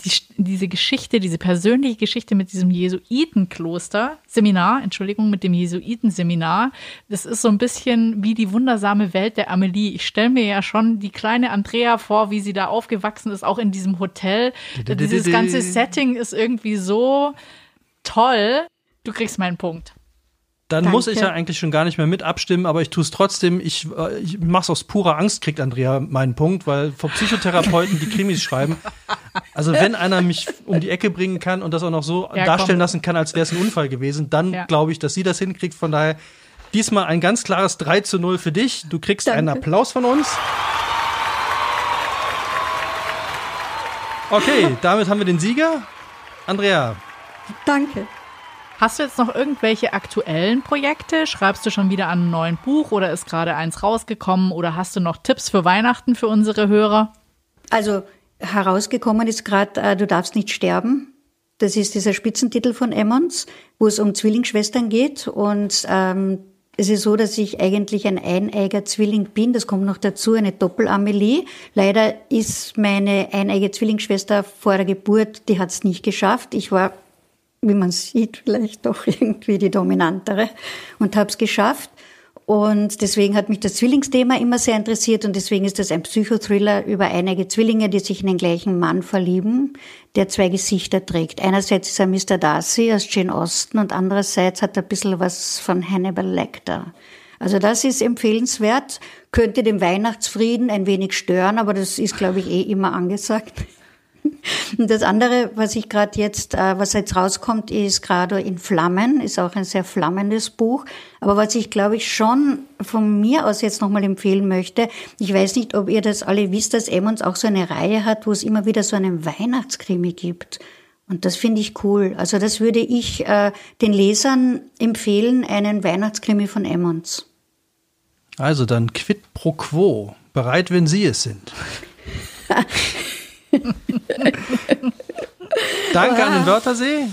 Die, diese Geschichte, diese persönliche Geschichte mit diesem Jesuitenkloster, Seminar, Entschuldigung, mit dem Jesuitenseminar, das ist so ein bisschen wie die wundersame Welt der Amelie. Ich stelle mir ja schon die kleine Andrea vor, wie sie da aufgewachsen ist, auch in diesem Hotel. Dieses ganze Setting ist irgendwie so toll. Du kriegst meinen Punkt. Dann Danke. muss ich ja eigentlich schon gar nicht mehr mit abstimmen, aber ich tue es trotzdem. Ich, äh, ich es aus purer Angst, kriegt Andrea meinen Punkt, weil vor Psychotherapeuten, die Krimis schreiben, also wenn einer mich um die Ecke bringen kann und das auch noch so ja, darstellen komm. lassen kann, als wäre es ein Unfall gewesen, dann ja. glaube ich, dass sie das hinkriegt. Von daher diesmal ein ganz klares 3 zu 0 für dich. Du kriegst Danke. einen Applaus von uns. Okay, damit haben wir den Sieger. Andrea. Danke. Hast du jetzt noch irgendwelche aktuellen Projekte? Schreibst du schon wieder an einem neuen Buch oder ist gerade eins rausgekommen oder hast du noch Tipps für Weihnachten für unsere Hörer? Also herausgekommen ist gerade äh, Du darfst nicht sterben. Das ist dieser Spitzentitel von Emmons, wo es um Zwillingsschwestern geht und ähm, es ist so, dass ich eigentlich ein eineiger Zwilling bin. Das kommt noch dazu, eine Doppelamelie. Leider ist meine eineige Zwillingsschwester vor der Geburt, die hat es nicht geschafft. Ich war wie man sieht, vielleicht doch irgendwie die dominantere und habe es geschafft. Und deswegen hat mich das Zwillingsthema immer sehr interessiert und deswegen ist das ein Psychothriller über einige Zwillinge, die sich in den gleichen Mann verlieben, der zwei Gesichter trägt. Einerseits ist er Mr. Darcy aus Jane Austen und andererseits hat er ein bisschen was von Hannibal Lecter. Also das ist empfehlenswert, könnte dem Weihnachtsfrieden ein wenig stören, aber das ist, glaube ich, eh immer angesagt. Und das andere, was ich gerade jetzt, äh, was jetzt rauskommt, ist gerade in Flammen, ist auch ein sehr flammendes Buch. Aber was ich, glaube ich, schon von mir aus jetzt nochmal empfehlen möchte, ich weiß nicht, ob ihr das alle wisst, dass Emmons auch so eine Reihe hat, wo es immer wieder so einen Weihnachtskrimi gibt. Und das finde ich cool. Also das würde ich äh, den Lesern empfehlen, einen Weihnachtskrimi von Emmons. Also dann quid pro quo. Bereit, wenn Sie es sind. Danke an den Wörthersee.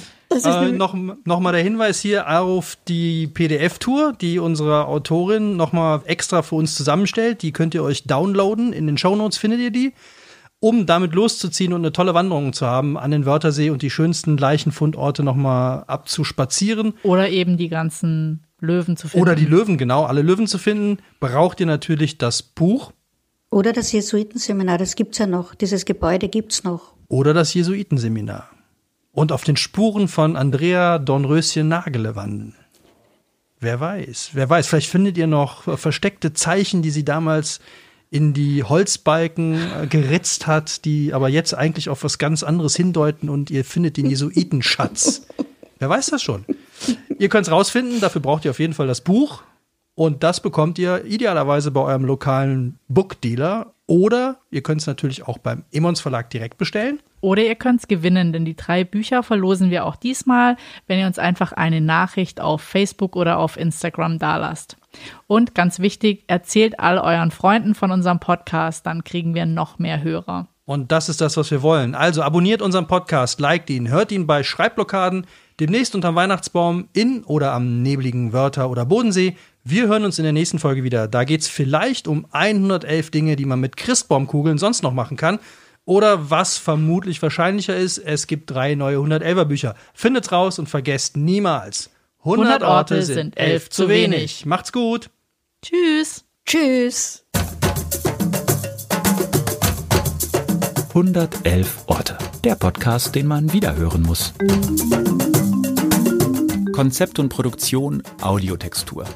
Äh, noch, noch mal der Hinweis hier auf die PDF-Tour, die unsere Autorin noch mal extra für uns zusammenstellt. Die könnt ihr euch downloaden. In den Shownotes findet ihr die, um damit loszuziehen und eine tolle Wanderung zu haben an den Wörthersee und die schönsten Leichenfundorte noch mal abzuspazieren. Oder eben die ganzen Löwen zu finden. Oder die Löwen, genau, alle Löwen zu finden, braucht ihr natürlich das Buch oder das Jesuitenseminar, das gibt's ja noch. Dieses Gebäude gibt's noch. Oder das Jesuitenseminar. Und auf den Spuren von Andrea Dornröschen Nagele wandeln. Wer weiß, wer weiß, vielleicht findet ihr noch versteckte Zeichen, die sie damals in die Holzbalken äh, geritzt hat, die aber jetzt eigentlich auf was ganz anderes hindeuten und ihr findet den Jesuitenschatz. wer weiß das schon? Ihr könnt es rausfinden, dafür braucht ihr auf jeden Fall das Buch. Und das bekommt ihr idealerweise bei eurem lokalen Bookdealer oder ihr könnt es natürlich auch beim Emons Verlag direkt bestellen. Oder ihr könnt es gewinnen, denn die drei Bücher verlosen wir auch diesmal, wenn ihr uns einfach eine Nachricht auf Facebook oder auf Instagram dalasst. Und ganz wichtig, erzählt all euren Freunden von unserem Podcast, dann kriegen wir noch mehr Hörer. Und das ist das, was wir wollen. Also abonniert unseren Podcast, liked ihn, hört ihn bei Schreibblockaden, demnächst unterm Weihnachtsbaum in oder am nebligen Wörter oder Bodensee. Wir hören uns in der nächsten Folge wieder. Da geht es vielleicht um 111 Dinge, die man mit Christbaumkugeln sonst noch machen kann. Oder was vermutlich wahrscheinlicher ist, es gibt drei neue 111er Bücher. Findet's raus und vergesst niemals. 100, 100 Orte sind elf zu wenig. Macht's gut. Tschüss. Tschüss. 111 Orte. Der Podcast, den man wiederhören muss. Konzept und Produktion Audiotextur.